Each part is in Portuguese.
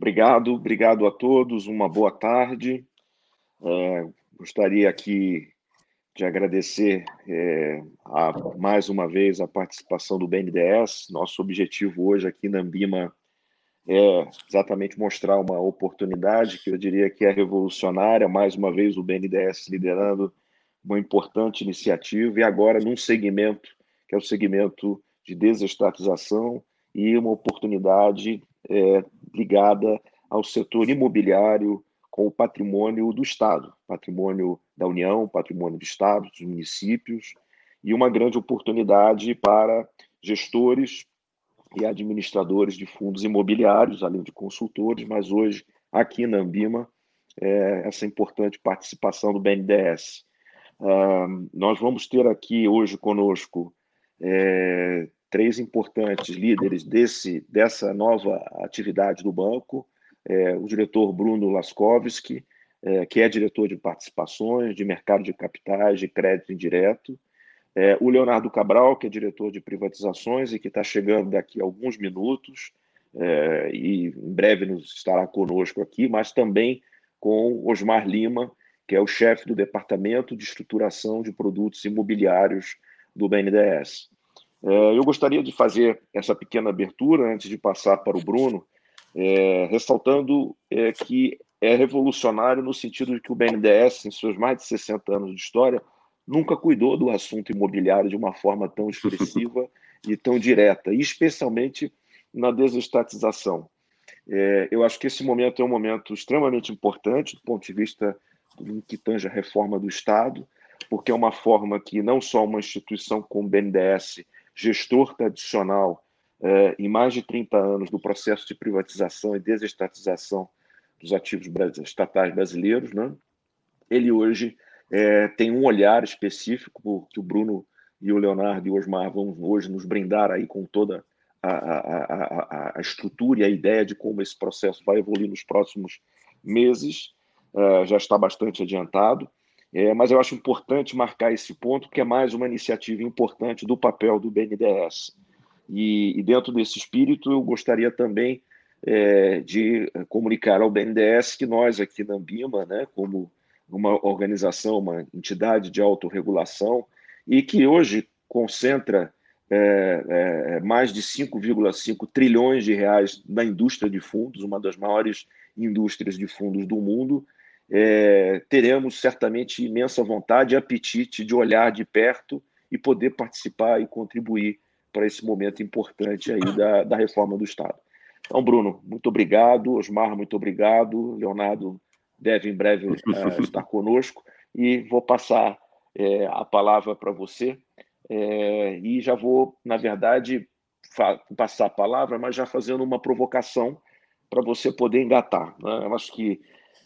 obrigado, obrigado a todos, uma boa tarde. É, gostaria aqui de agradecer é, a, mais uma vez a participação do BNDES. Nosso objetivo hoje aqui na Ambima é exatamente mostrar uma oportunidade que eu diria que é revolucionária, mais uma vez o BNDES liderando uma importante iniciativa e agora num segmento que é o segmento de desestatização e uma oportunidade é, ligada ao setor imobiliário com o patrimônio do Estado, patrimônio da União, patrimônio do Estado, dos municípios, e uma grande oportunidade para gestores e administradores de fundos imobiliários, além de consultores, mas hoje, aqui na Ambima, é, essa importante participação do BNDES. Uh, nós vamos ter aqui hoje conosco é, três importantes líderes desse, dessa nova atividade do banco, é, o diretor Bruno Laskowski, é, que é diretor de participações, de mercado de capitais, de crédito indireto, é, o Leonardo Cabral, que é diretor de privatizações e que está chegando daqui a alguns minutos, é, e em breve nos estará conosco aqui, mas também com Osmar Lima, que é o chefe do Departamento de Estruturação de Produtos Imobiliários do BNDES. É, eu gostaria de fazer essa pequena abertura antes de passar para o Bruno, é, ressaltando é, que é revolucionário no sentido de que o BNDES, em seus mais de 60 anos de história, nunca cuidou do assunto imobiliário de uma forma tão expressiva e tão direta, especialmente na desestatização. É, eu acho que esse momento é um momento extremamente importante do ponto de vista do que tange a reforma do Estado, porque é uma forma que não só uma instituição como o BNDES, gestor tradicional é, em mais de 30 anos do processo de privatização e desestatização dos ativos estatais brasileiros, né? ele hoje é, tem um olhar específico que o Bruno e o Leonardo e o Osmar vão hoje nos brindar aí com toda a, a, a, a estrutura e a ideia de como esse processo vai evoluir nos próximos meses. Uh, já está bastante adiantado, é, mas eu acho importante marcar esse ponto, que é mais uma iniciativa importante do papel do BNDES. E, e dentro desse espírito, eu gostaria também é, de comunicar ao BNDES que nós aqui na Ambima, né, como uma organização, uma entidade de autorregulação, e que hoje concentra é, é, mais de 5,5 trilhões de reais na indústria de fundos, uma das maiores indústrias de fundos do mundo, é, teremos certamente imensa vontade e apetite de olhar de perto e poder participar e contribuir para esse momento importante aí da, da reforma do Estado. Então, Bruno, muito obrigado. Osmar, muito obrigado. Leonardo deve em breve uh, estar conosco. E vou passar é, a palavra para você. É, e já vou, na verdade, passar a palavra, mas já fazendo uma provocação para você poder engatar. Né? Eu acho que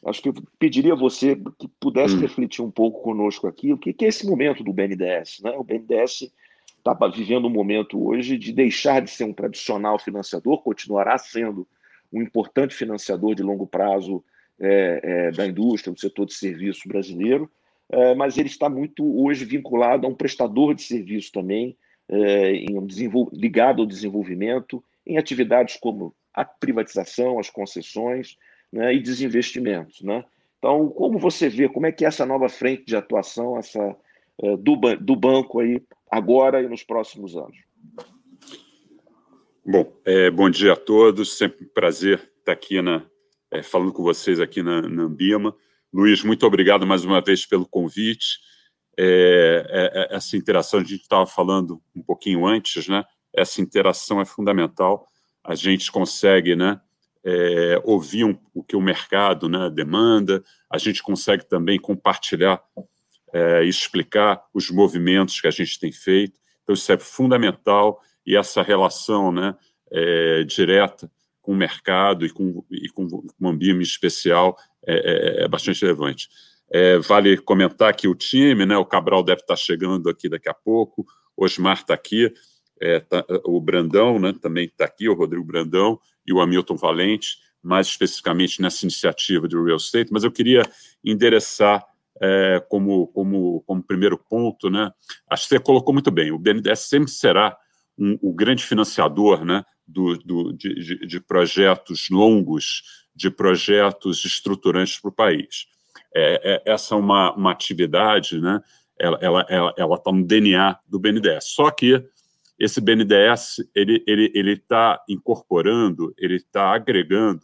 acho que eu pediria a você que pudesse hum. refletir um pouco conosco aqui o que, que é esse momento do BNDES. Né? O BNDES está vivendo um momento hoje de deixar de ser um tradicional financiador, continuará sendo um importante financiador de longo prazo é, é, da indústria, do setor de serviço brasileiro, é, mas ele está muito hoje vinculado a um prestador de serviço também, é, um ligado ao desenvolvimento, em atividades como a privatização, as concessões né, e desinvestimentos. Né? Então, como você vê, como é que é essa nova frente de atuação essa, é, do, do banco aí agora e nos próximos anos. Bom, é, bom dia a todos. Sempre um prazer estar aqui na, é, falando com vocês aqui na, na Ambima. Luiz, muito obrigado mais uma vez pelo convite. É, é, é essa interação, a gente estava falando um pouquinho antes, né? Essa interação é fundamental. A gente consegue, né? É, ouvir um, o que o mercado né, demanda, a gente consegue também compartilhar é, explicar os movimentos que a gente tem feito. Então, isso é fundamental e essa relação né, é, direta com o mercado e com, e com um ambiente especial é, é, é bastante relevante. É, vale comentar que o time, né, o Cabral deve estar chegando aqui daqui a pouco, o Osmar está aqui, é, tá, o Brandão né, também está aqui, o Rodrigo Brandão e o Hamilton Valente, mais especificamente nessa iniciativa de real estate, mas eu queria endereçar é, como, como, como primeiro ponto, né? Acho que você colocou muito bem. O BNDES sempre será um, o grande financiador, né? Do, do de, de, projetos longos de projetos estruturantes para o país. É, é, essa é uma, uma atividade, né? ela está ela, ela, ela tá no DNA do BNDES. Só que esse BNDES ele ele ele está incorporando, ele está agregando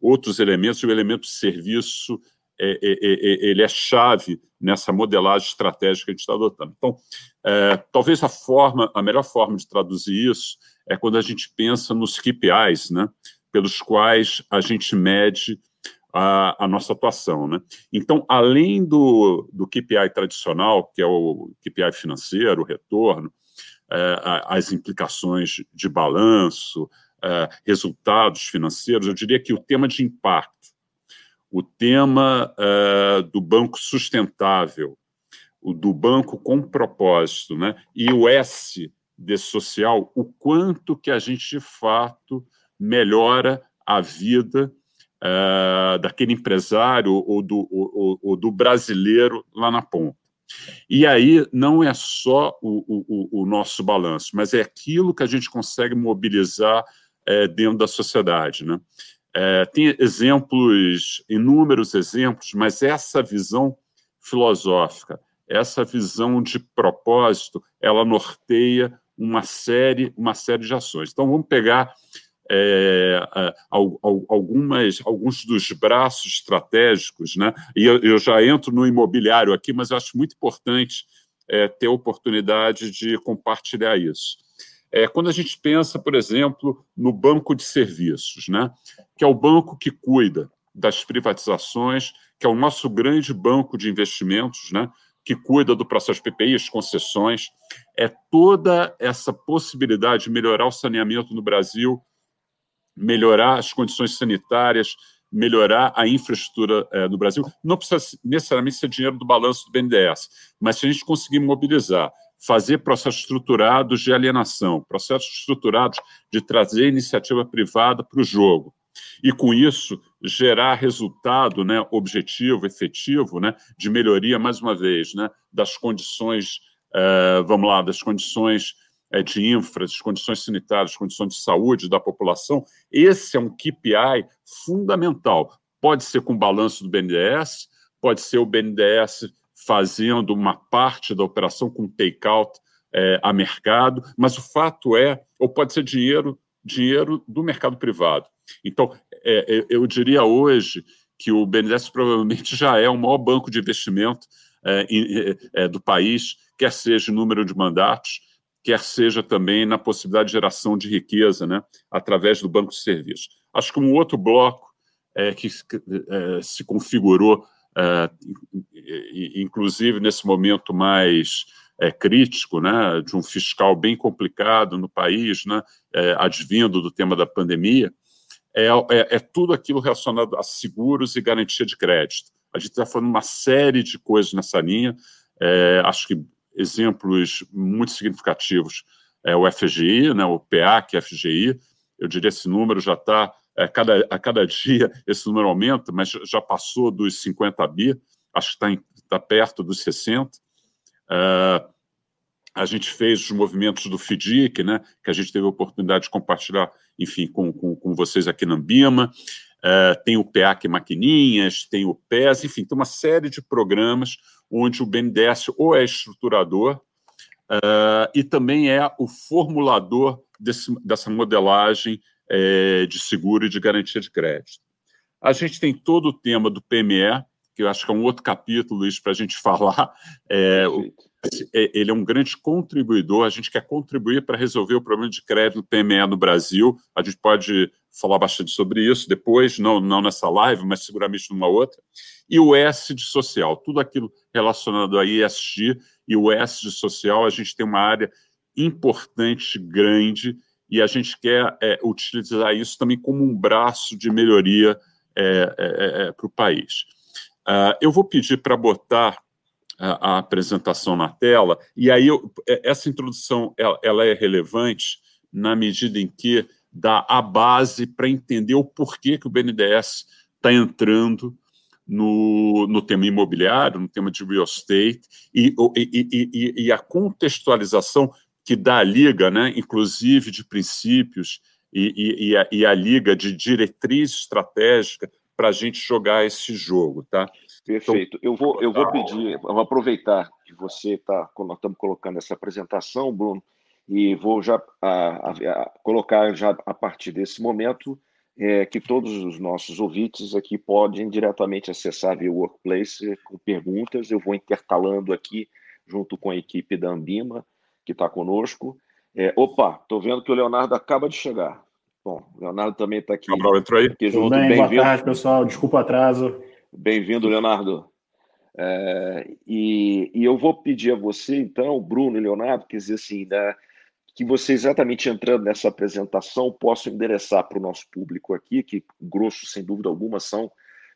outros elementos. O elemento serviço é, é, é, é, ele é chave nessa modelagem estratégica que a gente está adotando. Então, é, talvez a forma, a melhor forma de traduzir isso é quando a gente pensa nos KPIs, né, pelos quais a gente mede a, a, nossa atuação. Né? Então, além do, do KPI tradicional, que é o KPI financeiro, o retorno, as implicações de balanço, é, resultados financeiros, eu diria que o tema de impacto o tema uh, do banco sustentável, o do banco com propósito, né? e o S de social, o quanto que a gente, de fato, melhora a vida daquele empresário ou do, ou, ou do, brasileiro lá na ponta. E aí não é só o, o, o nosso balanço, mas é aquilo que a gente consegue mobilizar é, dentro da sociedade. Né? É, tem exemplos, inúmeros exemplos, mas essa visão filosófica, essa visão de propósito, ela norteia uma série, uma série de ações. Então, vamos pegar é, algumas, alguns dos braços estratégicos, né? e eu, eu, já entro no imobiliário aqui, mas eu acho muito importante é, ter a oportunidade de compartilhar isso. É, quando a gente pensa, por exemplo, no banco de serviços, né, que é o banco que cuida das privatizações, que é o nosso grande banco de investimentos, né, que cuida do processo PPI, as concessões, é toda essa possibilidade de melhorar o saneamento no Brasil, melhorar as condições sanitárias, melhorar a infraestrutura é, no Brasil. Não precisa necessariamente ser dinheiro do balanço do BNDES, mas se a gente conseguir mobilizar fazer processos estruturados de alienação, processos estruturados de trazer iniciativa privada para o jogo. E, com isso, gerar resultado né, objetivo, efetivo, né, de melhoria, mais uma vez, né, das condições, uh, vamos lá, das condições de infra, das condições sanitárias, condições de saúde da população. Esse é um KPI fundamental. Pode ser com balanço do BNDES, pode ser o BNDES fazendo uma parte da operação com take-out é, a mercado, mas o fato é, ou pode ser dinheiro, dinheiro do mercado privado. Então, é, é eu diria hoje que o BNDES provavelmente já é o maior banco de investimento é, é, é, do país, quer seja em número de mandatos, quer seja também na possibilidade de geração de riqueza, né, através do banco de serviços. Acho que um outro bloco que se configurou é, inclusive nesse momento mais é, crítico, né, de um fiscal bem complicado no país, né, é, advindo do tema da pandemia, é, é, é, tudo aquilo relacionado a seguros e garantia de crédito. A gente está falando uma série de coisas nessa linha, é, acho que exemplos muito significativos é o FGI, né, o PA, que é FGI, eu diria esse número já está a é, cada, a cada dia esse número aumenta, mas já passou dos 50 bi, acho que está tá perto dos 60. Uh, a gente fez os movimentos do FIDIC, né, que a gente teve a oportunidade de compartilhar, enfim, com, com, com vocês aqui na Ambima. Uh, tem o PEAC Maquininhas, tem o PES, enfim, tem uma série de programas onde o BNDES ou é estruturador uh, e também é o formulador desse, dessa modelagem é, de seguro e de garantia de crédito. A gente tem todo o tema do PME, que eu acho que é um outro capítulo, Luiz, para a gente falar. É, o, é, ele é um grande contribuidor, a gente quer contribuir para resolver o problema de crédito do PME no Brasil. A gente pode falar bastante sobre isso depois, não, não nessa live, mas seguramente numa outra. E o S de social, tudo aquilo relacionado a ESG e o S de social, a gente tem uma área importante, grande, e a gente quer é, utilizar isso também como um braço de melhoria é, é, é, é para o país. Uh, eu vou pedir para botar a, a, apresentação na tela, e aí eu, essa introdução ela, ela, é relevante na medida em que dá a base para entender o porquê que o BNDES está entrando no, no tema imobiliário, no tema de real estate, e, e, e, e a contextualização que dá a liga, né, inclusive de princípios, e, a, e, a, liga de diretriz estratégica para a gente jogar esse jogo, tá? Perfeito. Então, eu vou, eu vou pedir, eu vou aproveitar que você está, nós estamos colocando essa apresentação, Bruno, e vou já a, a, a, colocar já a partir desse momento é, que todos os nossos ouvintes aqui podem diretamente acessar via Workplace com perguntas. Eu vou intercalando aqui junto com a equipe da Ambima, que está conosco. É, opa, estou vendo que o Leonardo acaba de chegar. Bom, o Leonardo também está aqui. Cabral entrou aí. Aqui junto. Bem, boa tarde, pessoal. Desculpa o atraso. Bem-vindo, Leonardo. É, e, e, eu vou pedir a você, então, Bruno e Leonardo, quer dizer assim, né, que você, exatamente entrando nessa apresentação, possa endereçar para o nosso público aqui, que grosso, sem dúvida alguma, são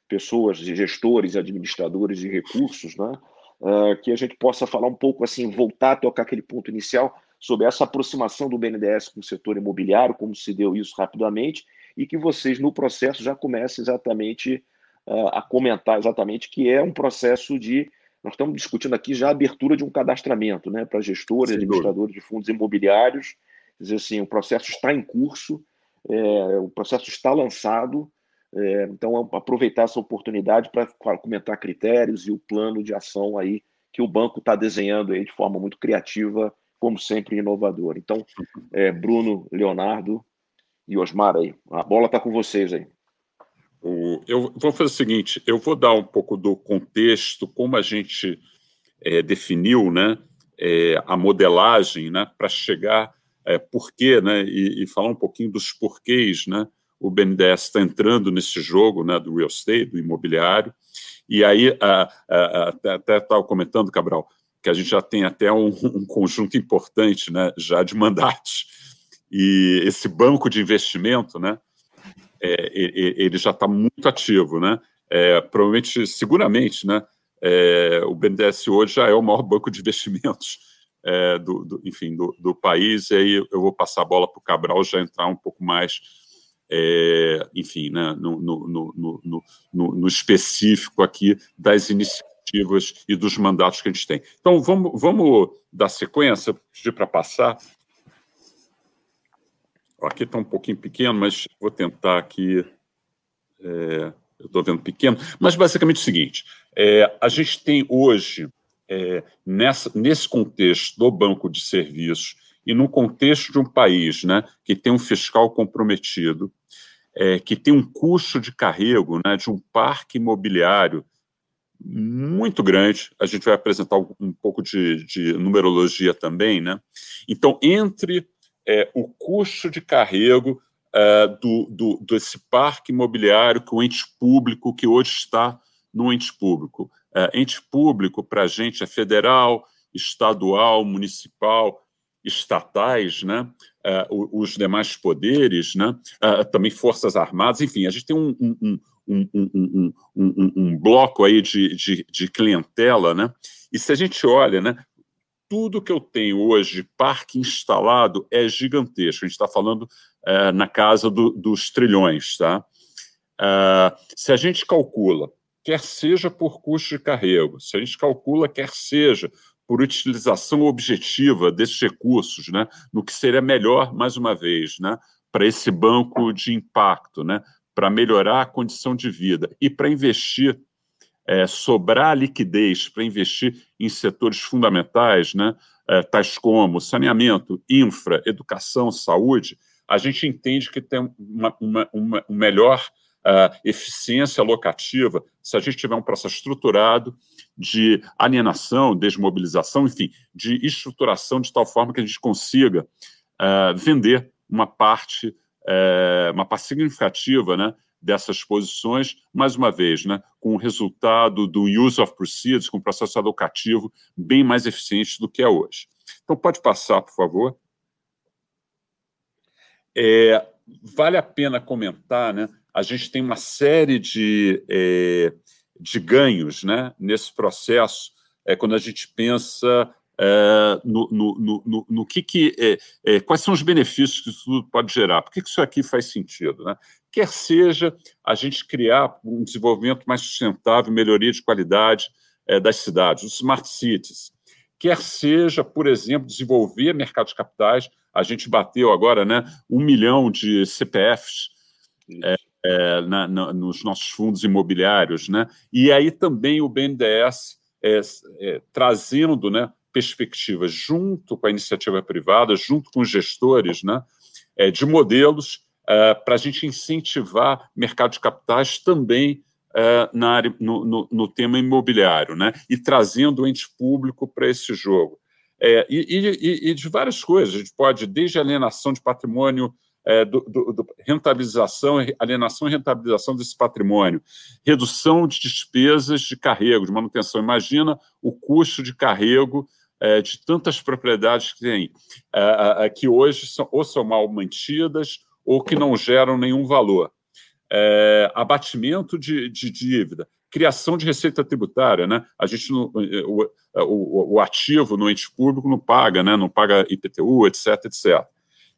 pessoas, gestores, administradores de recursos, né? Uh, que a gente possa falar um pouco assim, voltar a tocar aquele ponto inicial sobre essa aproximação do BNDES com o setor imobiliário, como se deu isso rapidamente, e que vocês, no processo, já comecem exatamente uh, a comentar exatamente que é um processo de nós estamos discutindo aqui já a abertura de um cadastramento né, para gestores, administradores de fundos imobiliários. Quer dizer assim, o processo está em curso, é, o processo está lançado. É, então, aproveitar essa oportunidade para comentar critérios e o plano de ação aí que o banco está desenhando aí de forma muito criativa, como sempre inovadora. Então, é, Bruno, Leonardo e Osmar aí, a bola está com vocês aí. O, eu vou fazer o seguinte: eu vou dar um pouco do contexto, como a gente é, definiu né, é, a modelagem né, para chegar é, porquê, né, e, e, falar um pouquinho dos porquês. Né, o BNDES está entrando nesse jogo né, do real estate, do imobiliário. E aí, a, a, a, até estava comentando, Cabral, que a gente já tem até um, um conjunto importante né, já de mandatos. E esse banco de investimento, né, é, ele já está muito ativo, né? É, provavelmente, seguramente, né? É, o BNDES hoje já é o maior banco de investimentos é, do, do, enfim, do, do, país, e aí eu vou passar a bola para o Cabral já entrar um pouco mais, é, enfim, né, no, no, no, no, específico aqui das iniciativas e dos mandatos que a gente tem. Então, vamos, vamos dar sequência, pedir para passar. Aqui está um pouquinho pequeno, mas vou tentar aqui. É, eu estou vendo pequeno, mas basicamente é o seguinte: é, a gente tem hoje, é, nessa, nesse contexto do banco de serviços e no contexto de um país né, que tem um fiscal comprometido, é, que tem um custo de carrego né, de um parque imobiliário muito grande. A gente vai apresentar um pouco de, de numerologia também, né? Então, entre é, o custo de carrego é, do, do, desse parque imobiliário que o ente público, que hoje está no ente público. É, ente público, para a gente, é federal, estadual, municipal, estatais, né? É, os demais poderes, né? É, também Forças Armadas, enfim, a gente tem um, um, um, um bloco aí de, de, de clientela, né? E se a gente olha, né, tudo que eu tenho hoje de parque instalado é gigantesco. A gente está falando é, na casa do, dos trilhões. Tá? Uh, se a gente calcula, quer seja por custo de carrego, se a gente calcula, quer seja por utilização objetiva desses recursos, né, no que seria melhor, mais uma vez, né, para esse banco de impacto, né, para melhorar a condição de vida e para investir é, sobrar liquidez para investir em setores fundamentais, né, é, tais como saneamento, infra, educação, saúde, a gente entende que tem uma, uma, uma, melhor uh, eficiência locativa se a gente tiver um processo estruturado de alienação, desmobilização, enfim, de estruturação de tal forma que a gente consiga uh, vender uma parte, uh, uma parte significativa né, dessas posições, mais uma vez, né, com o resultado do use of proceeds, com o processo educativo bem mais eficiente do que é hoje. Então, pode passar, por favor. É, vale a pena comentar, né? A gente tem uma série de, é, de ganhos né, nesse processo, é, quando a gente pensa é, no, no, no, no, que, que é, é, quais são os benefícios que isso tudo pode gerar. Por que, que isso aqui faz sentido? Né? Quer seja a gente criar um desenvolvimento mais sustentável, melhoria de qualidade é, das cidades, os smart cities. Quer seja, por exemplo, desenvolver mercado de capitais. A gente bateu agora né, um milhão de CPFs é, é, na, na, nos nossos fundos imobiliários, né? E aí também o BNDES trazendo, né, perspectivas junto com a iniciativa privada, junto com os gestores, né, é, de modelos é, para a gente incentivar mercado de capitais também é, na área, no, no, no, tema imobiliário, né, e trazendo o ente público para esse jogo. É, e, e, e, de várias coisas, a gente pode, desde alienação de patrimônio é, do, do, do, rentabilização, alienação e rentabilização desse patrimônio, redução de despesas de carrego, de manutenção. Imagina o custo de carrego é, de tantas propriedades que tem, é, que hoje são, ou são mal mantidas ou que não geram nenhum valor. É, abatimento de, de dívida, criação de receita tributária, né? A gente o, o, o, ativo no ente público não paga, né? Não paga IPTU, etc, etc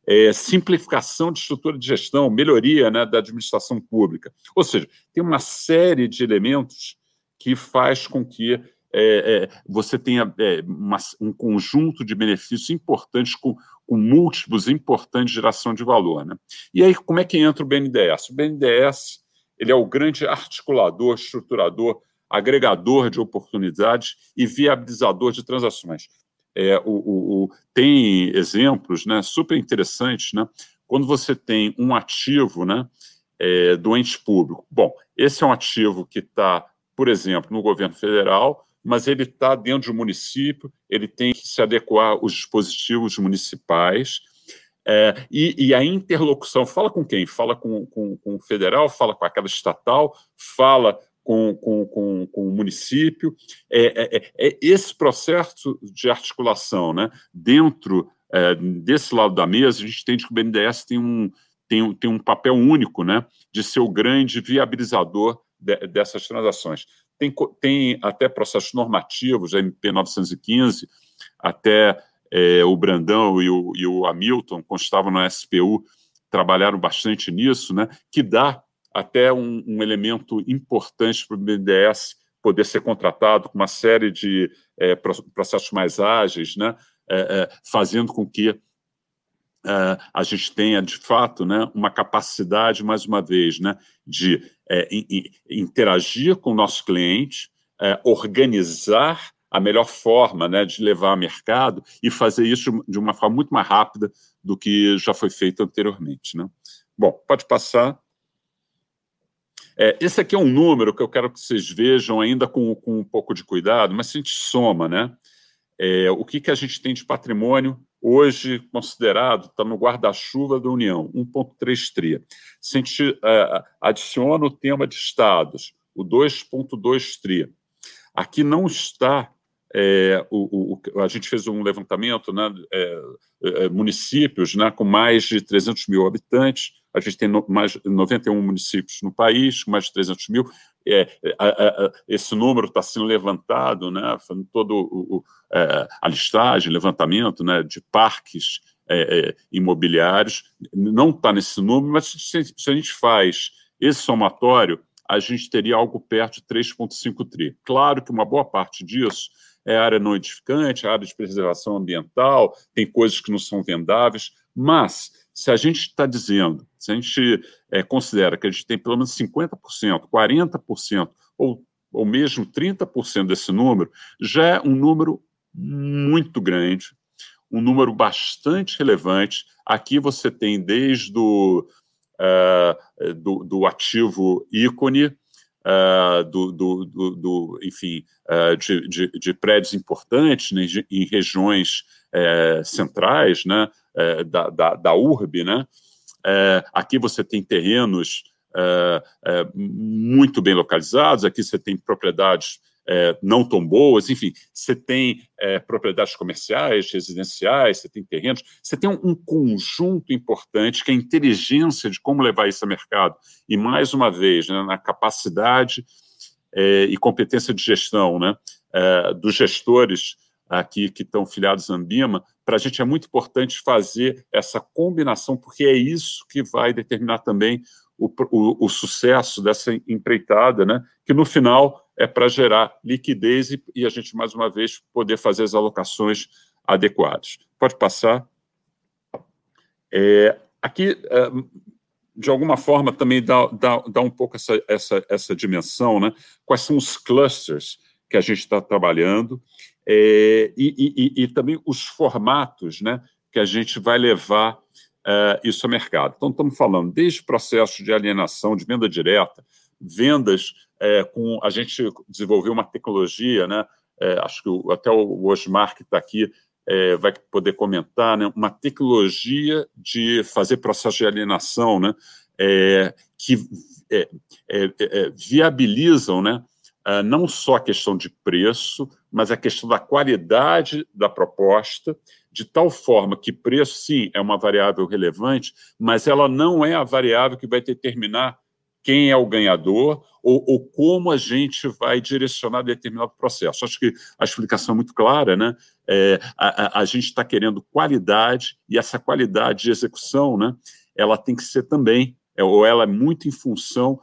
é, simplificação de estrutura de gestão, melhoria né, da administração pública. Ou seja, tem uma série de elementos que faz com que é, é, você tenha é, uma, um conjunto de benefícios importantes com, com, múltiplos importantes de geração de valor. Né? E aí, como é que entra o BNDES? O BNDES ele é o grande articulador, estruturador, agregador de oportunidades e viabilizador de transações. É, o, o, o, tem exemplos né, super interessantes, né? Quando você tem um ativo né, é, do ente público. Bom, esse é um ativo que está, por exemplo, no governo federal, mas ele está dentro do município, ele tem que se adequar aos dispositivos municipais. É, e, e, a interlocução, fala com quem? Fala com, com, com o federal, fala com aquela estatal, fala com, com, o município. É, é, é, é esse processo de articulação né, dentro é, desse lado da mesa, a gente entende que o BNDES tem um, tem, tem um papel único né, de ser o grande viabilizador de, dessas transações. Tem, tem até processos normativos, a MP 915, até é, o Brandão e o, e o Hamilton constavam no SPU, trabalharam bastante nisso, né, que dá até um, um elemento importante para o BNDES poder ser contratado com uma série de é, processos mais ágeis, né, é, fazendo com que é, a gente tenha, de fato, né, uma capacidade, mais uma vez, né, de é, interagir com o nosso cliente, é, organizar a melhor forma né, de levar ao mercado e fazer isso de uma forma muito mais rápida do que já foi feito anteriormente. Né? Bom, pode passar. É, esse aqui é um número que eu quero que vocês vejam ainda com, com um pouco de cuidado, mas se a gente soma, né? É, o que, que a gente tem de patrimônio hoje considerado, está no guarda-chuva da União, 1,3 tri. Se a gente é, adiciona o tema de estados, o 2,2 tri, aqui não está é, o, o, a gente fez um levantamento, né, é, municípios né, com mais de 300 mil habitantes, a gente tem no, mais 91 municípios no país, com mais de 300 mil. É, a, a, esse número está sendo levantado, né, todo o, o, é, a listagem, levantamento né, de parques é, imobiliários, não está nesse número, mas se, se a gente faz esse somatório, a gente teria algo perto de 3,5 tri. Claro que uma boa parte disso é área não edificante, área de preservação ambiental, tem coisas que não são vendáveis, mas se a gente está dizendo, se a gente é, considera que a gente tem pelo menos 50%, 40% ou, ou mesmo 30% desse número, já é um número muito grande, um número bastante relevante. Aqui você tem desde o uh, do, do ativo ícone, uh, do, do, do, enfim, uh, de, de, de, prédios importantes né, em regiões centrais né, eh, da, da, da urbe. Né? aqui você tem terrenos muito bem localizados, aqui você tem propriedades é, não tão boas, enfim, você tem é, propriedades comerciais, residenciais, você tem terrenos, você tem um, um, conjunto importante que é a inteligência de como levar isso ao mercado. E, mais uma vez, né, na capacidade é, e competência de gestão né, é, dos gestores aqui que estão filiados à Ambima, para a gente é muito importante fazer essa combinação, porque é isso que vai determinar também o, o, o sucesso dessa empreitada, né, que no final é para gerar liquidez e, e, a gente, mais uma vez, poder fazer as alocações adequadas. Pode passar. É, aqui, é, de alguma forma, também dar, dar, dar um pouco essa, essa, essa dimensão, né? Quais são os clusters que a gente está trabalhando é, e, e, e, também os formatos, né? Que a gente vai levar uh, isso ao mercado. Então, estamos falando desde processos de alienação, de venda direta, vendas é, com. A gente desenvolveu uma tecnologia, né? É, acho que até o Osmar, que está aqui, é, vai poder comentar, né? uma tecnologia de fazer processo de alienação né? É, que é, é, viabilizam né? não só a questão de preço, mas a questão da qualidade da proposta de tal forma que preço, sim, é uma variável relevante, mas ela não é a variável que vai determinar quem é o ganhador ou, ou, como a gente vai direcionar determinado processo. Acho que a explicação é muito clara, né? É, a, a, gente está querendo qualidade e essa qualidade de execução, né? Ela tem que ser também, é, ou ela é muito em função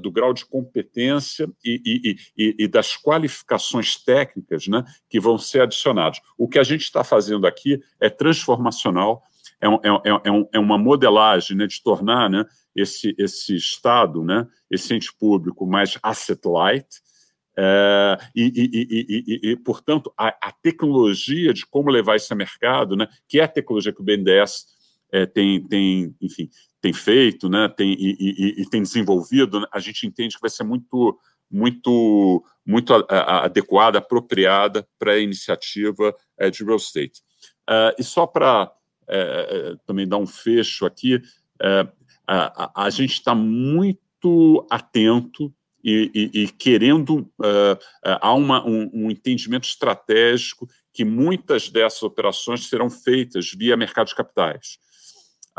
do grau de competência e, e, e, e, das qualificações técnicas né, que vão ser adicionadas. O que a gente está fazendo aqui é transformacional, é, um, é, é, um, é uma modelagem né, de tornar né, esse, esse Estado, né, esse ente público mais asset light, é, e, e, e, e, portanto, a, a, tecnologia de como levar isso a mercado, né, que é a tecnologia que o BNDES é, tem, tem, enfim, tem feito, né, tem, e, e, e tem desenvolvido, né, a gente entende que vai ser muito, muito, muito adequada, apropriada para a iniciativa é, de real estate. Uh, e só para é, é, também dar um fecho aqui, é, a, a, gente está muito atento e, e, e querendo uh, há uma, um, um, entendimento estratégico que muitas dessas operações serão feitas via mercado de capitais.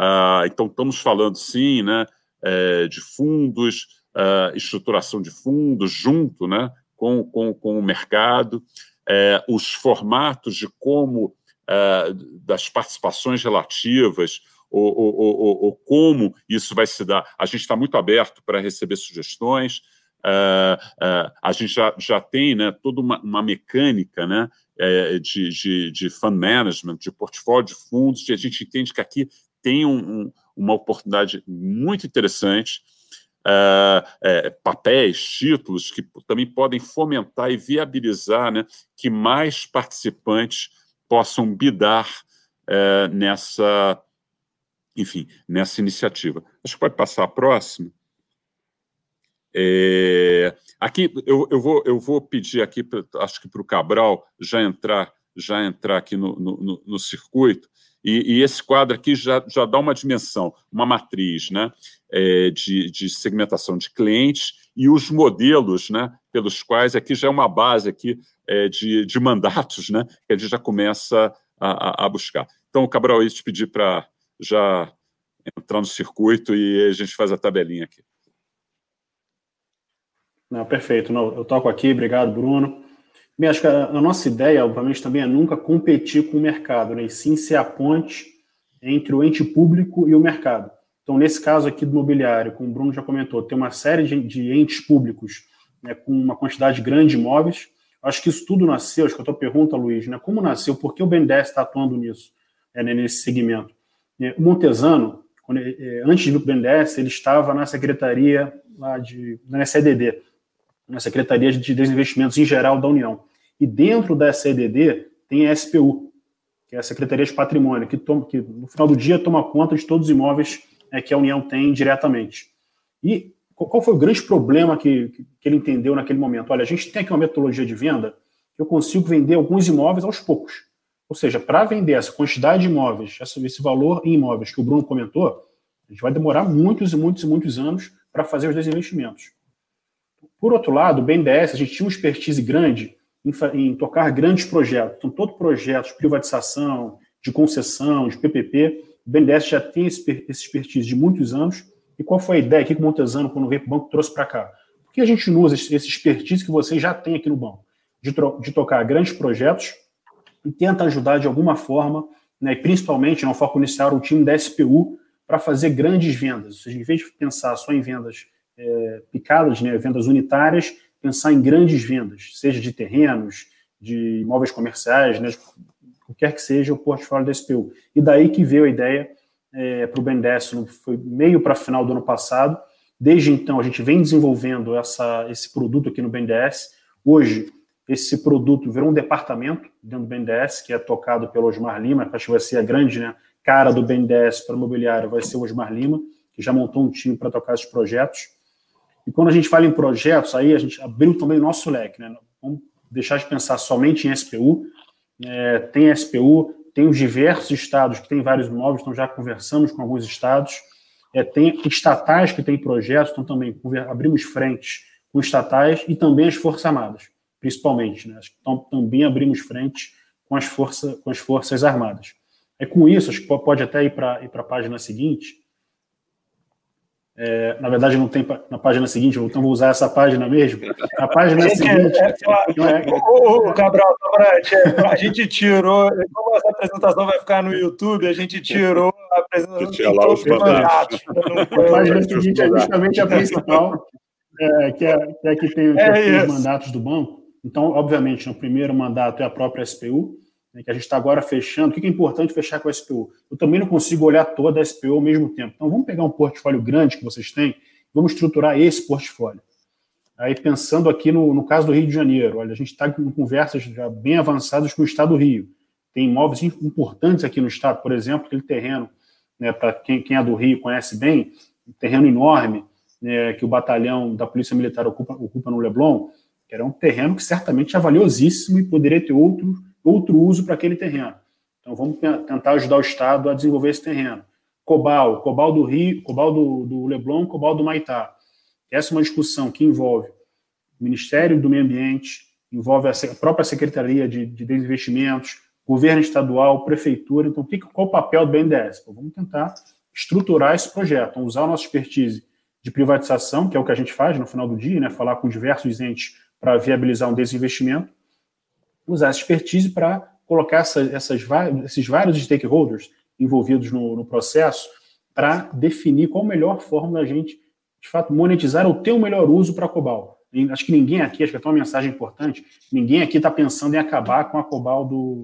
Ah, então, estamos falando, sim, né, é, de fundos, ah, estruturação de fundos junto né, com, com, com o mercado, é, os formatos de como ah, das participações relativas, ou, ou, como isso vai se dar. A gente está muito aberto para receber sugestões. Uh, uh, a gente já, já tem né, toda uma, uma mecânica né, é, de, de, de, fund management, de portfólio de fundos, e a gente entende que aqui tem um, um, uma oportunidade muito interessante. Uh, é, papéis, títulos que também podem fomentar e viabilizar né, que mais participantes possam bidar uh, nessa, enfim, nessa iniciativa. Acho que pode passar a próxima. É, aqui eu, eu, vou, eu vou pedir aqui, acho que para o Cabral já entrar, já entrar aqui no, no, no circuito. E, e, esse quadro aqui já, já dá uma dimensão, uma matriz né, é, de, de segmentação de clientes e os modelos né, pelos quais aqui já é uma base aqui é, de, de mandatos né, que a gente já começa a, a buscar. Então, Cabral, eu te pedir para já entrar no circuito e a gente faz a tabelinha aqui. Não, perfeito. Não, eu toco aqui, obrigado, Bruno. Bem, acho que a, nossa ideia, obviamente, também é nunca competir com o mercado, né? e sim ser a ponte entre o ente público e o mercado. Então, nesse caso aqui do mobiliário, como o Bruno já comentou, tem uma série de, de entes públicos né, com uma quantidade grande de imóveis. Acho que isso tudo nasceu, acho que a tua pergunta, Luiz, né, como nasceu, por que o BNDES está atuando nisso, é, né, nesse segmento? É, o Montesano, quando, é, antes de vir para o BNDES, ele estava na secretaria lá de, na CDD, na Secretaria de Desinvestimentos em geral da União. E dentro da SEDD tem a SPU, que é a Secretaria de Patrimônio, que, toma, que no final do dia toma conta de todos os imóveis é, que a União tem diretamente. E qual foi o grande problema que, que ele entendeu naquele momento? Olha, a gente tem aqui uma metodologia de venda eu consigo vender alguns imóveis aos poucos. Ou seja, para vender essa quantidade de imóveis, esse valor em imóveis que o Bruno comentou, a gente vai demorar muitos e muitos e muitos anos para fazer os desinvestimentos. Por outro lado, o BNDES, a gente tinha uma expertise grande em, em tocar grandes projetos. Então, todo projeto de privatização, de concessão, de PPP, o BNDES já tem esse, esse expertise de muitos anos. E qual foi a ideia que o Montesano, quando veio para o banco, trouxe para cá? Por que a gente não usa esse, expertise que vocês já têm aqui no banco? De, de tocar grandes projetos e tenta ajudar de alguma forma, né, principalmente, no foco inicial, o time da SPU para fazer grandes vendas. Ou seja, em vez de pensar só em vendas é, picadas, né, vendas unitárias, pensar em grandes vendas, seja de terrenos, de imóveis comerciais, né, qualquer que seja o portfólio da SPU. E daí que veio a ideia é, para o BNDES foi meio para final do ano passado. Desde então, a gente vem desenvolvendo essa, esse produto aqui no BNDES. Hoje, esse produto virou um departamento dentro do BNDES, que é tocado pelo Osmar Lima, acho que vai ser a grande né, cara do BNDES para o imobiliário, vai ser o Osmar Lima, que já montou um time para tocar esses projetos. E quando a gente fala em projetos, aí a gente abriu também o nosso leque. Né? Vamos deixar de pensar somente em SPU. É, tem SPU, tem os diversos estados que têm vários imóveis, então já conversamos com alguns estados. É, tem estatais que têm projetos, então também abrimos frentes com estatais e também as Forças Armadas, principalmente. Né? Então também abrimos frente com as, com as Forças Armadas. É com isso, acho que pode até ir para a página seguinte. É, na verdade, não tem na página seguinte, então vou usar essa página mesmo. A página a seguinte. É, é, o, Cabral, a gente tirou, como essa apresentação vai ficar no YouTube, a gente tirou a apresentação de todos os mandatos. A página seguinte é justamente a principal, é, que, é, que é que tem, que é os mandatos do banco. Então, obviamente, no primeiro mandato é a própria SPU, né, que a gente está agora fechando. O que é importante fechar com a SPU? Eu também não consigo olhar toda a SPU ao mesmo tempo. Então, vamos pegar um portfólio grande que vocês têm, vamos estruturar esse portfólio. Aí, pensando aqui no, no caso do Rio de Janeiro, olha, a gente está com conversas já bem avançadas com o Estado do Rio. Tem imóveis importantes aqui no Estado, por exemplo, aquele terreno, né, para quem, quem é do Rio conhece bem, um terreno enorme né, que o batalhão da Polícia Militar ocupa, ocupa no Leblon, que era um terreno que certamente é valiosíssimo e poderia ter outro outro uso para aquele terreno. Então vamos tentar ajudar o Estado a desenvolver esse terreno. Cobal, Cobal do Rio, Cobal do, do Leblon, Cobal do Maitá. Essa é uma discussão que envolve o Ministério do Meio Ambiente, envolve a própria Secretaria de, de Desinvestimentos, governo estadual, prefeitura. Então, qual o papel do BNDES? Pô, vamos tentar estruturar esse projeto, vamos usar a nossa expertise de privatização, que é o que a gente faz no final do dia, né, falar com diversos entes para viabilizar um desinvestimento, usar essa expertise para colocar essa, essas, esses vários stakeholders envolvidos no, no processo para definir qual a melhor forma da gente, de fato, monetizar ou ter o um melhor uso para a Cobal. Acho que ninguém aqui, acho que é uma mensagem importante, ninguém aqui está pensando em acabar com a Cobal do,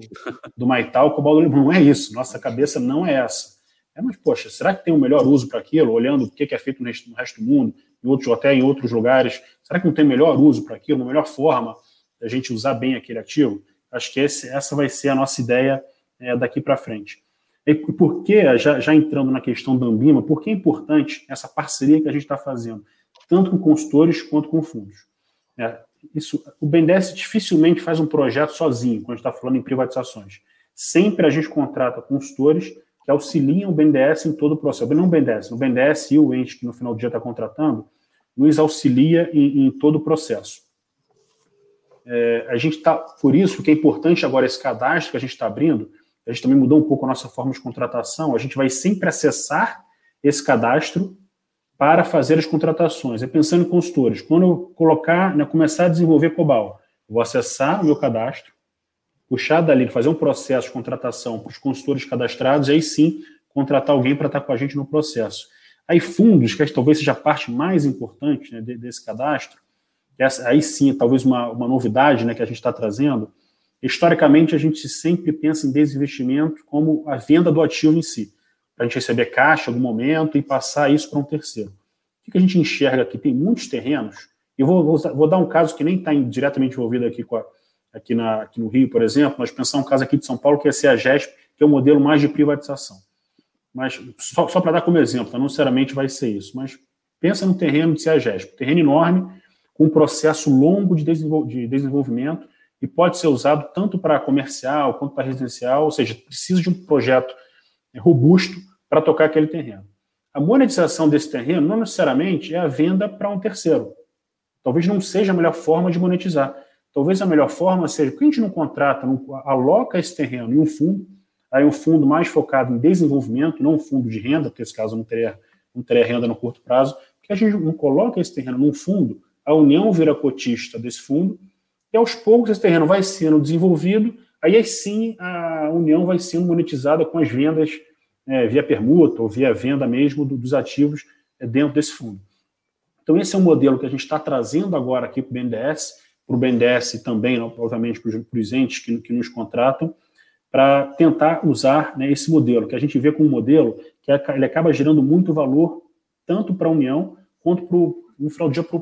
do Maital, Cobal do Limão. Não é isso, nossa cabeça não é essa. É, mas, poxa, será que tem um melhor uso para aquilo, olhando o que é feito no resto, no resto do mundo, em outros, até em outros lugares? Será que não tem melhor uso para aquilo, uma melhor forma a gente usar bem aquele ativo. Acho que esse, essa vai ser a nossa ideia é, daqui para frente. E por que, já, já, entrando na questão da Ambima, por que é importante essa parceria que a gente está fazendo, tanto com consultores quanto com fundos? É, isso, o BNDES dificilmente faz um projeto sozinho, quando a gente está falando em privatizações. Sempre a gente contrata consultores que auxiliam o BNDES em todo o processo. Não o BNDES, o BNDES e o ente que no final do dia está contratando, nos auxilia em, em todo o processo. É, a gente está, por isso que é importante agora esse cadastro que a gente está abrindo, a gente também mudou um pouco a nossa forma de contratação, a gente vai sempre acessar esse cadastro para fazer as contratações. É pensando em consultores. Quando eu colocar, né, começar a desenvolver COBAL, vou acessar o meu cadastro, puxar dali, fazer um processo de contratação para os consultores cadastrados, e aí sim contratar alguém para estar com a gente no processo. Aí fundos, que talvez seja a parte mais importante né, desse cadastro, essa, aí sim, talvez uma, uma novidade né, que a gente está trazendo, historicamente a gente sempre pensa em desinvestimento como a venda do ativo em si, para a gente receber caixa em algum momento e passar isso para um terceiro. O que a gente enxerga aqui? Tem muitos terrenos, e vou, vou, vou dar um caso que nem está diretamente envolvido aqui, com a, aqui, na, aqui no Rio, por exemplo, mas pensar um caso aqui de São Paulo, que é a CEAGESP, que é o modelo mais de privatização. Mas só, só para dar como exemplo, não necessariamente vai ser isso, mas pensa no terreno de CEAGESP, terreno enorme, com um processo longo de, desenvolvimento e pode ser usado tanto para comercial quanto para residencial, ou seja, precisa de um projeto é, robusto para tocar aquele terreno. A monetização desse terreno não necessariamente é a venda para um terceiro. Talvez não seja a melhor forma de monetizar. Talvez a melhor forma seja, porque a gente não contrata, não aloca esse terreno em um fundo, aí um fundo mais focado em desenvolvimento, não um fundo de renda, porque nesse caso não teria, não teria renda no curto prazo, porque a gente não coloca esse terreno num fundo a União vira cotista desse fundo, e aos poucos esse terreno vai sendo desenvolvido, aí sim a União vai sendo monetizada com as vendas é, via permuta ou via venda mesmo do, dos ativos é, dentro desse fundo. Então, esse é um modelo que a gente está trazendo agora aqui para o BNDES, para o BNDES e também, obviamente, para os entes que, que nos contratam, para tentar usar né, esse modelo, que a gente vê como um modelo que ele acaba gerando muito valor tanto para a União quanto para do dia para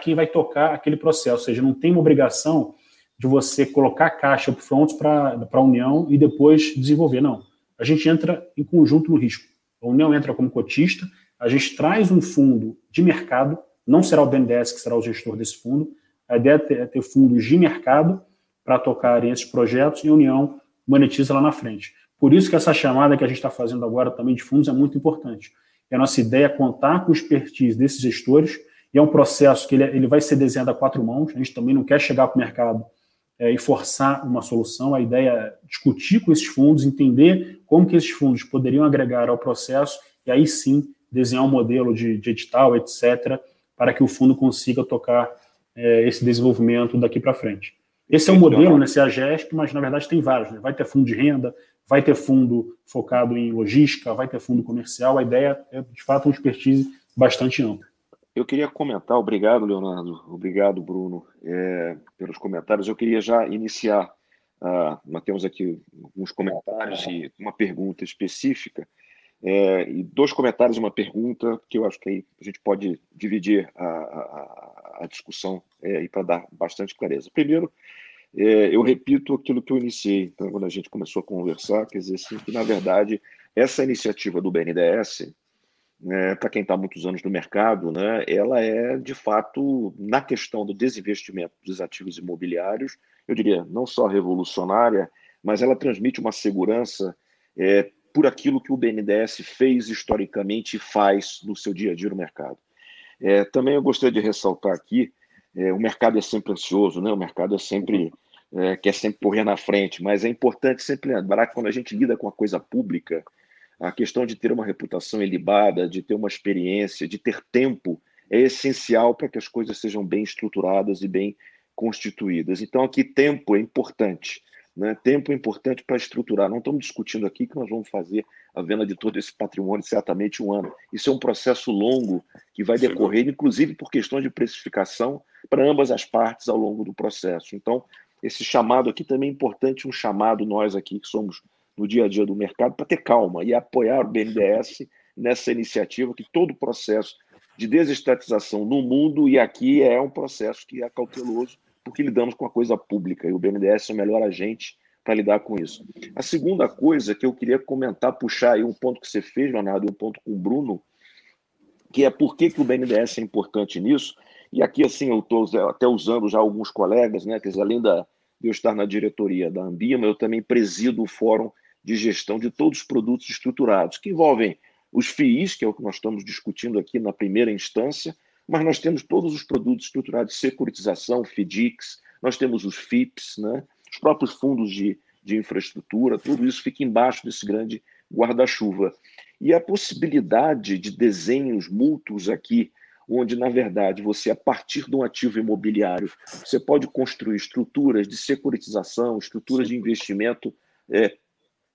quem vai tocar aquele processo. Ou seja, não tem uma obrigação de você colocar caixa upfront para a União e depois desenvolver. Não. A gente entra em conjunto no risco. A União entra como cotista, a gente traz um fundo de mercado, não será o BNDES que será o gestor desse fundo, a ideia é ter, é ter fundos de mercado para tocarem esses projetos e a União monetiza lá na frente. Por isso que essa chamada que a gente está fazendo agora também de fundos é muito importante. E a nossa ideia é contar com o expertise desses gestores, e é um processo que ele, ele vai ser desenhado a quatro mãos, a gente também não quer chegar para o mercado é, e forçar uma solução, a ideia é discutir com esses fundos, entender como que esses fundos poderiam agregar ao processo, e aí sim desenhar um modelo de, de edital, etc., para que o fundo consiga tocar é, esse desenvolvimento daqui para frente. Esse é o modelo, né, CEAGESP, mas na verdade tem vários. Né? Vai ter fundo de renda, vai ter fundo focado em logística, vai ter fundo comercial. A ideia é, de fato, uma expertise bastante ampla. Eu queria comentar, obrigado, Leonardo, obrigado, Bruno, é, pelos comentários. Eu queria já iniciar. Uh, nós temos aqui alguns comentários e uma pergunta específica. É, e dois comentários e uma pergunta, que eu acho que aí a gente pode dividir a, a, a discussão é, para dar bastante clareza. Primeiro, é, eu repito aquilo que eu iniciei então, quando a gente começou a conversar, quer dizer, assim, que na verdade essa iniciativa do BNDES, né, para quem está muitos anos no mercado, né, ela é de fato na questão do desinvestimento dos ativos imobiliários, eu diria não só revolucionária, mas ela transmite uma segurança é, por aquilo que o BNDES fez historicamente e faz no seu dia a dia no mercado. É, também eu gostaria de ressaltar aqui, é, o mercado é sempre ansioso, né? o mercado é sempre é, quer sempre correr na frente, mas é importante sempre lembrar que quando a gente lida com a coisa pública, a questão de ter uma reputação ilibada, de ter uma experiência, de ter tempo, é essencial para que as coisas sejam bem estruturadas e bem constituídas. Então, aqui, tempo é importante. Né? Tempo é importante para estruturar. Não estamos discutindo aqui que nós vamos fazer a venda de todo esse patrimônio certamente um ano. Isso é um processo longo que vai decorrer, inclusive por questões de precificação para ambas as partes ao longo do processo. Então, esse chamado aqui também é importante, um chamado nós aqui que somos no dia a dia do mercado para ter calma e apoiar o BNDES nessa iniciativa que todo o processo de desestatização no mundo e aqui é um processo que é cauteloso porque lidamos com a coisa pública e o BNDES é o melhor agente para lidar com isso. A segunda coisa que eu queria comentar, puxar aí um ponto que você fez, Leonardo, e um ponto com o Bruno, que é por que, que o BNDES é importante nisso. E aqui, assim, eu estou até usando já alguns colegas, né? Dizer, além da, de eu estar na diretoria da Ambima, eu também presido o fórum de gestão de todos os produtos estruturados, que envolvem os FIIs, que é o que nós estamos discutindo aqui na primeira instância, mas nós temos todos os produtos estruturados de securitização, FDICs, nós temos os FIPS, né? os próprios fundos de, de infraestrutura, tudo isso fica embaixo desse grande guarda-chuva. E a possibilidade de desenhos mútuos aqui, onde, na verdade, você, a partir de um ativo imobiliário, você pode construir estruturas de securitização, estruturas de investimento, é,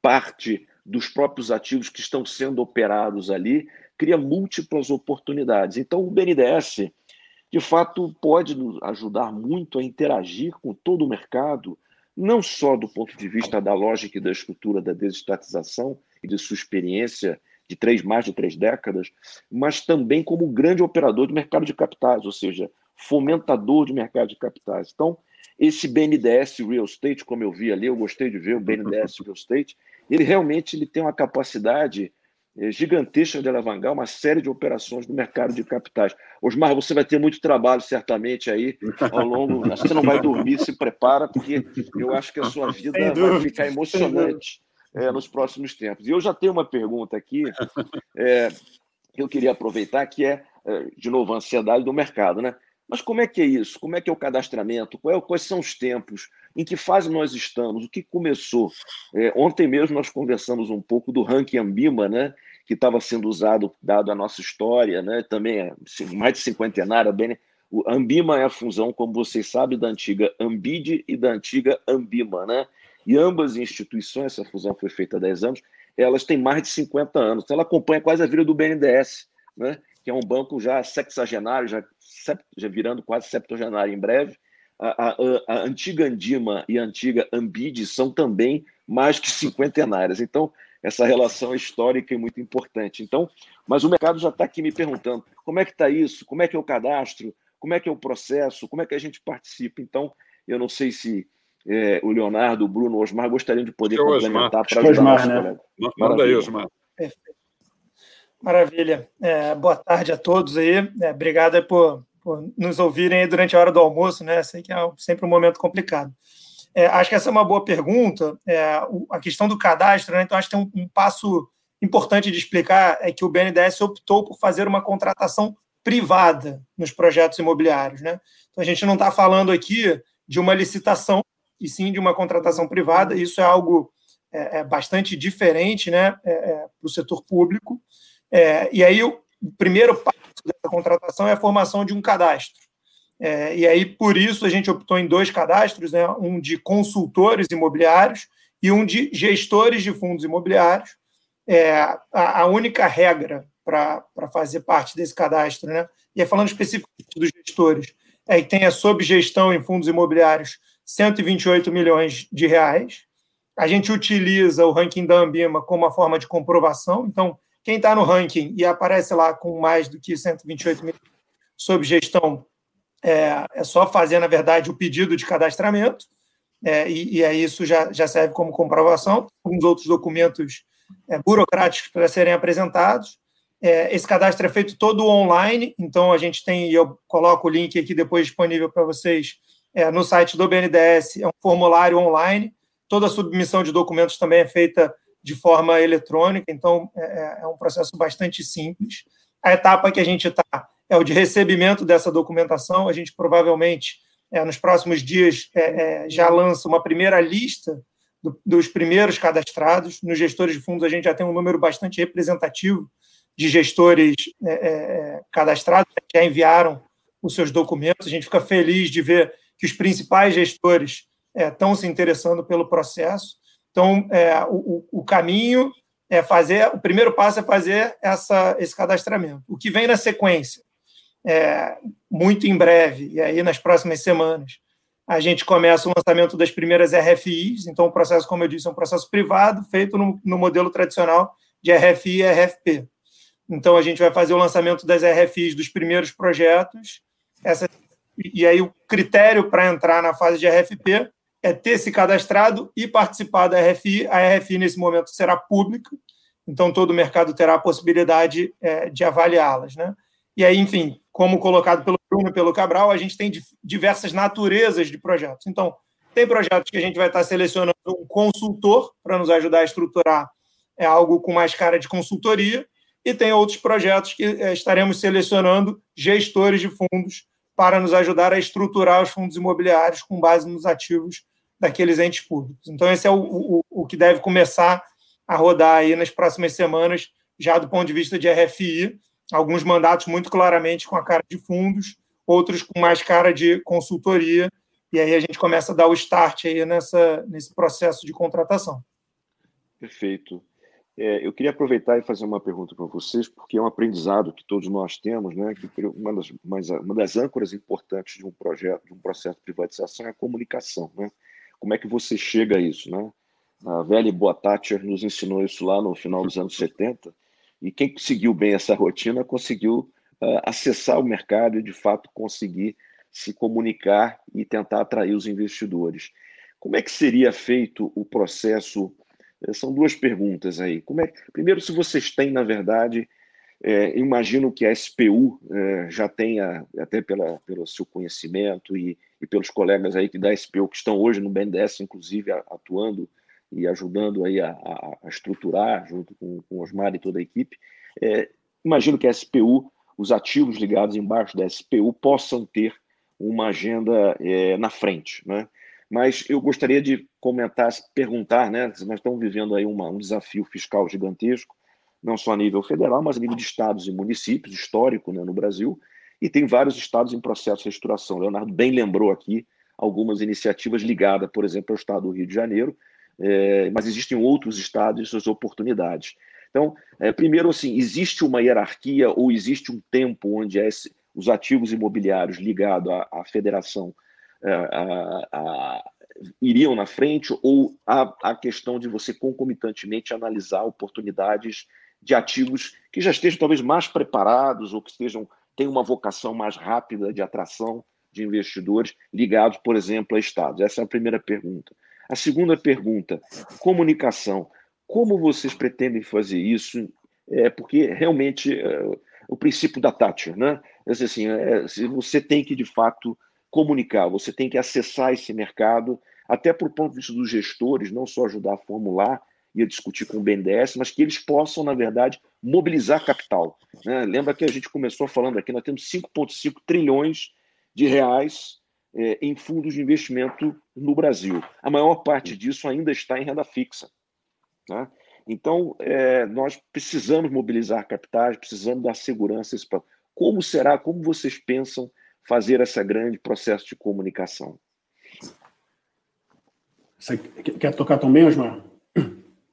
parte dos próprios ativos que estão sendo operados ali, cria múltiplas oportunidades. Então, o BNDES, de fato, pode nos ajudar muito a interagir com todo o mercado, não só do ponto de vista da lógica e da estrutura da desestatização e de sua experiência de três mais de três décadas, mas também como grande operador de mercado de capitais, ou seja, fomentador de mercado de capitais. Então, esse BNDES Real Estate, como eu vi ali, eu gostei de ver o BNDES Real Estate, ele realmente ele tem uma capacidade é, gigantesca de alavancar uma série de operações no mercado de capitais. Osmar, você vai ter muito trabalho certamente aí ao longo. Você não vai dormir, se prepara, porque eu acho que a sua vida vai ficar emocionante é, nos próximos tempos. E eu já tenho uma pergunta aqui é, que eu queria aproveitar, que é, é, de novo, a ansiedade do mercado, né? Mas como é que é isso? Como é que é o cadastramento? É, quais são os tempos? Em que fase nós estamos? O que começou? É, ontem mesmo nós conversamos um pouco do ranking Ambima, né? que estava sendo usado, dado a nossa história, né? também é mais de cinquentenária. Bem, o Ambima é a fusão, como vocês sabem, da antiga Ambide e da antiga Ambima. Né? E ambas instituições, essa fusão foi feita há 10 anos, elas têm mais de 50 anos. Então, ela acompanha quase a vida do BNDES, né? Que é um banco já sexagenário, já já virando quase septogenário em breve, a, a, a, antiga Andima e a antiga Ambide são também mais que cinquentenárias. Então, essa relação é histórica e muito importante. Então, mas o mercado já está aqui me perguntando como é que está isso, como é que é o cadastro, como é que é o processo, como é que a gente participa. Então, eu não sei se é, o Leonardo, o Bruno, o Osmar gostariam de poder complementar para ajudar Osmar, né? Manda aí, Osmar. Maravilha. É, boa tarde a todos aí. É, obrigado por, por, nos ouvirem durante a hora do almoço, né? Sei que é sempre um momento complicado. É, acho que essa é uma boa pergunta. É, a questão do cadastro, né? Então, acho que tem um, um, passo importante de explicar é que o BNDES optou por fazer uma contratação privada nos projetos imobiliários, né? Então, a gente não está falando aqui de uma licitação, e sim de uma contratação privada. Isso é algo é, é bastante diferente, né? É, para o setor público. É, e aí, o primeiro passo dessa contratação é a formação de um cadastro. É, e aí, por isso, a gente optou em dois cadastros, né, um de consultores imobiliários e um de gestores de fundos imobiliários. É, a, a, única regra para fazer parte desse cadastro, né, e aí falando especificamente dos gestores, é que tenha sob gestão em fundos imobiliários 128 milhões de reais. A gente utiliza o ranking da Ambima como uma forma de comprovação, então quem está no ranking e aparece lá com mais do que 128 mil sob gestão, é, é só fazer, na verdade, o pedido de cadastramento, é, e, e aí isso já, já serve como comprovação. Alguns outros documentos é, burocráticos para serem apresentados. É, esse cadastro é feito todo online, então a gente tem, e eu coloco o link aqui depois disponível para vocês é, no site do BNDES, é um formulário online. Toda a submissão de documentos também é feita de forma eletrônica, então é, é, é um processo bastante simples. A etapa que a gente está é o de recebimento dessa documentação. A gente provavelmente, é, nos próximos dias, é, é, já lança uma primeira lista do, dos primeiros cadastrados. Nos gestores de fundos, a gente já tem um número bastante representativo de gestores é, cadastrados, já enviaram os seus documentos. A gente fica feliz de ver que os principais gestores estão se interessando pelo processo. Então, é, o, o, caminho é fazer, o primeiro passo é fazer essa, esse cadastramento. O que vem na sequência, é, muito em breve, e aí nas próximas semanas, a gente começa o lançamento das primeiras RFIs. Então, o processo, como eu disse, é um processo privado, feito no, no modelo tradicional de RFI e RFP. Então, a gente vai fazer o lançamento das RFIs dos primeiros projetos. Essa, e aí, o critério para entrar na fase de RFP é ter se cadastrado e participar da RFI. A RFI, nesse momento, será pública, então todo o mercado terá a possibilidade é, de avaliá-las. Né? E aí, enfim, como colocado pelo Bruno e pelo Cabral, a gente tem diversas naturezas de projetos. Então, tem projetos que a gente vai estar selecionando um consultor para nos ajudar a estruturar é algo com mais cara de consultoria, e tem outros projetos que é, estaremos selecionando gestores de fundos para nos ajudar a estruturar os fundos imobiliários com base nos ativos daqueles entes públicos. Então, esse é o, o, o que deve começar a rodar aí nas próximas semanas, já do ponto de vista de RFI, alguns mandatos muito claramente com a cara de fundos, outros com mais cara de consultoria, e aí a gente começa a dar o start aí nessa, nesse processo de contratação. Perfeito. É, eu queria aproveitar e fazer uma pergunta para vocês, porque é um aprendizado que todos nós temos, né? Que uma das, uma das âncoras importantes de um projeto, de um processo de privatização é a comunicação, né? Como é que você chega a isso, né? A velha Boa Thatcher nos ensinou isso lá no final dos anos 70, e quem seguiu bem essa rotina conseguiu uh, acessar o mercado e, de fato, conseguir se comunicar e tentar atrair os investidores. Como é que seria feito o processo são duas perguntas aí. É, primeiro, se vocês têm, na verdade, é, imagino que a SPU é, já tenha, até pela, pelo seu conhecimento e, e, pelos colegas aí que da SPU que estão hoje no BNDES, inclusive atuando e ajudando aí a, a, a estruturar, junto com, com Osmar e toda a equipe, é, imagino que a SPU, os ativos ligados embaixo da SPU possam ter uma agenda na frente, né? Mas eu gostaria de comentar, perguntar, né? Nós estamos vivendo aí uma, um desafio fiscal gigantesco, não só a nível federal, mas a nível de estados e municípios, histórico né, no Brasil, e tem vários estados em processo de reestruturação. Leonardo bem lembrou aqui algumas iniciativas ligadas, por exemplo, ao estado do Rio de Janeiro, é, mas existem outros estados e suas oportunidades. Então, é, primeiro, assim, existe uma hierarquia ou existe um tempo onde esse, os ativos imobiliários ligados à, à federação a, a, a, iriam na frente ou a, a questão de você concomitantemente analisar oportunidades de ativos que já estejam talvez mais preparados ou que estejam tenham uma vocação mais rápida de atração de investidores ligados, por exemplo, a estados? Essa é a primeira pergunta. A segunda pergunta, comunicação. Como vocês pretendem fazer isso? É porque realmente é, o princípio da Thatcher, né? É assim, é, você tem que de fato comunicar, você tem que acessar esse mercado, até por ponto de vista dos gestores, não só ajudar a formular e a discutir com o BNDES, mas que eles possam, na verdade, mobilizar capital. Né? Lembra que a gente começou falando aqui, nós temos 5,5 trilhões de reais é, em fundos de investimento no Brasil. A maior parte disso ainda está em renda fixa. Né? Então, é, nós precisamos mobilizar capitais, precisamos dar segurança. Como será, como vocês pensam fazer esse grande processo de comunicação? Você quer tocar também, Osmar?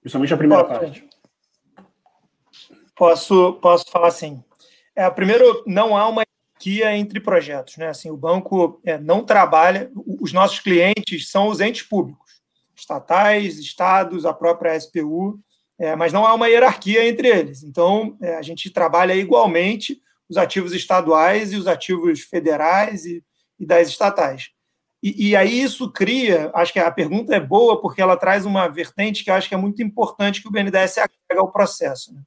Principalmente a primeira posso, parte. Posso, posso falar assim. É, primeiro, não há uma hierarquia entre projetos. Né? Assim, o banco é, não trabalha, os nossos clientes são os entes públicos, estatais, estados, a própria SPU, é, mas não há uma hierarquia entre eles. Então, é, a gente trabalha igualmente os ativos estaduais e os ativos federais e, e das estatais. E, e, aí isso cria, acho que a pergunta é boa porque ela traz uma vertente que eu acho que é muito importante que o BNDES agrega ao processo. Né?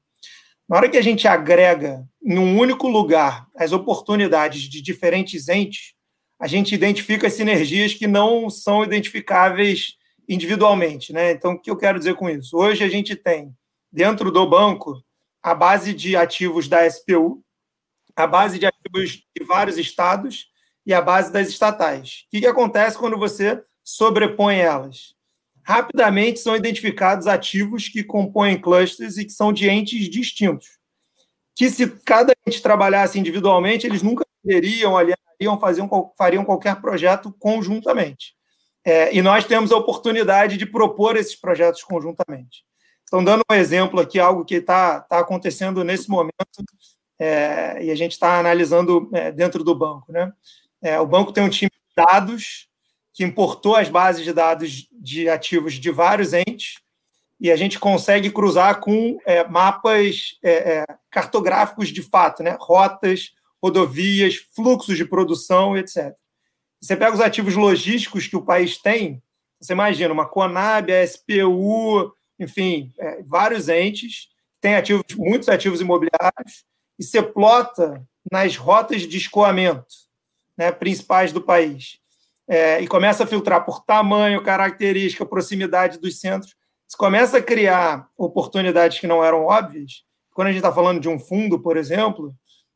Na hora que a gente agrega em um único lugar as oportunidades de diferentes entes, a gente identifica sinergias que não são identificáveis individualmente. Né? Então, o que eu quero dizer com isso? Hoje a gente tem, dentro do banco, a base de ativos da SPU, a base de ativos de vários estados e a base das estatais. O que, acontece quando você sobrepõe elas? Rapidamente são identificados ativos que compõem clusters e que são de entes distintos. Que se cada ente trabalhasse individualmente, eles nunca poderiam, alienariam, faziam, fariam qualquer projeto conjuntamente. É, e nós temos a oportunidade de propor esses projetos conjuntamente. Então, dando um exemplo aqui, algo que está tá acontecendo nesse momento, é, e a gente está analisando é, dentro do banco. Né? É, o banco tem um time de dados que importou as bases de dados de ativos de vários entes e a gente consegue cruzar com é, mapas é, é, cartográficos de fato, né? rotas, rodovias, fluxos de produção, etc. Você pega os ativos logísticos que o país tem, você imagina uma Conab, a SPU, enfim, vários entes, tem ativos, muitos ativos imobiliários, e você plota nas rotas de escoamento né, principais do país. É, e começa a filtrar por tamanho, característica, proximidade dos centros. Você começa a criar oportunidades que não eram óbvias. Quando a gente está falando de um fundo, por exemplo,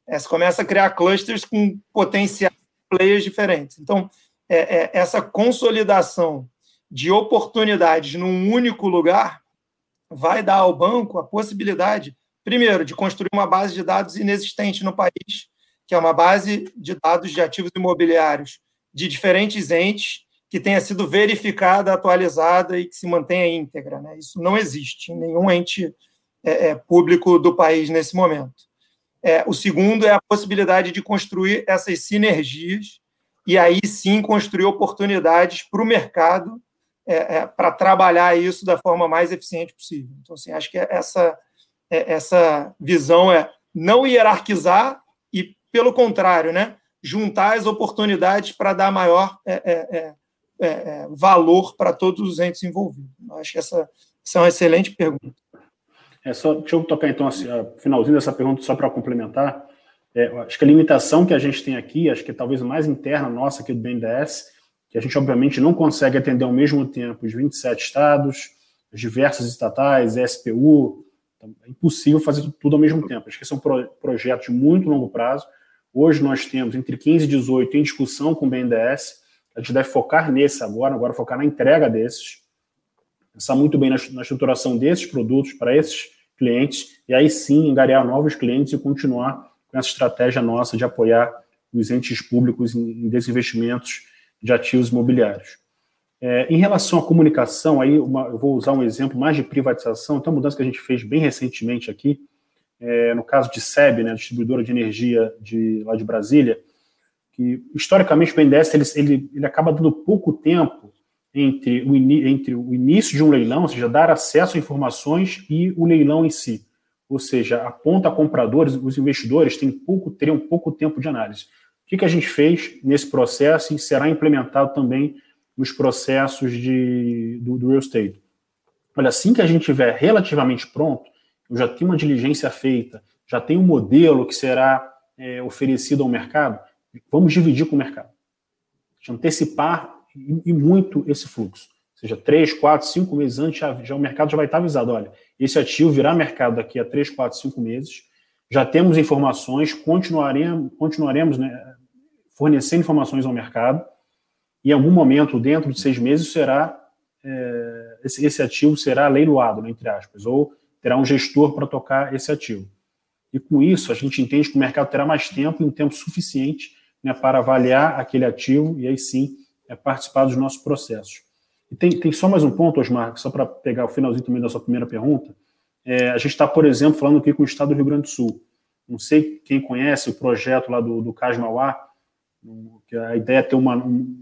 é, você começa a criar clusters com potenciais players diferentes. Então, é, é, essa consolidação de oportunidades num único lugar vai dar ao banco a possibilidade, primeiro, de construir uma base de dados inexistente no país, que é uma base de dados de ativos imobiliários de diferentes entes que tenha sido verificada, atualizada e que se mantenha íntegra. Né? Isso não existe em nenhum ente é, é, público do país nesse momento. É, o segundo é a possibilidade de construir essas sinergias e aí sim construir oportunidades para o mercado é, é, para trabalhar isso da forma mais eficiente possível. Então, assim, acho que essa, essa visão é não hierarquizar pelo contrário, né, juntar as oportunidades para dar maior é é, é, é, é, valor para todos os entes envolvidos. Acho que essa, essa é uma excelente pergunta. É só, deixa eu tocar então assim, finalzinho dessa pergunta só para complementar. É, acho que a limitação que a gente tem aqui, acho que talvez mais interna nossa aqui do BNDES, que a gente obviamente não consegue atender ao mesmo tempo os 27 estados, as diversas estatais, SPU, então é impossível fazer tudo ao mesmo tempo. Acho que são pro, projetos de muito longo prazo, Hoje nós temos entre 15 e 18 em discussão com o BNDES. A gente deve focar nesse agora, agora focar na entrega desses, pensar muito bem na, na estruturação desses produtos para esses clientes e aí sim engarear novos clientes e continuar com essa estratégia nossa de apoiar os entes públicos em, em desinvestimentos de ativos imobiliários. É, em relação à comunicação, aí uma, eu vou usar um exemplo mais de privatização, então, mudança que a gente fez bem recentemente aqui, é, no caso de SEB, né, distribuidora de energia de, lá de Brasília, que historicamente o BNDES ele, ele, ele acaba dando pouco tempo entre o, entre o início de um leilão, ou seja, dar acesso a informações e o leilão em si. Ou seja, aponta compradores, os investidores têm pouco, teriam pouco tempo de análise. O que, que a gente fez nesse processo e será implementado também nos processos de, do, do real estate? Olha, assim que a gente tiver relativamente pronto, eu já tenho uma diligência feita, já tenho um modelo que será é, oferecido ao mercado, vamos dividir com o mercado. Antecipar e, e muito esse fluxo. Ou seja, três, quatro, cinco meses antes, já, já, o mercado já vai estar avisado. Olha, esse ativo virá mercado daqui a três, quatro, cinco meses. Já temos informações, continuaremos, continuaremos né, fornecendo informações ao mercado. Em algum momento, dentro de seis meses, será é, esse, esse, ativo será leiloado, né, entre aspas, ou terá um gestor para tocar esse ativo. E com isso, a gente entende que o mercado terá mais tempo e um tempo suficiente né, para avaliar aquele ativo e aí sim é, participar dos nossos processos. E tem, tem só mais um ponto, Osmar, só para pegar o finalzinho também da sua primeira pergunta. É, a gente está, por exemplo, falando aqui com o Estado do Rio Grande do Sul. Não sei quem conhece o projeto lá do, do CAS Mauá, que a ideia é ter uma, um,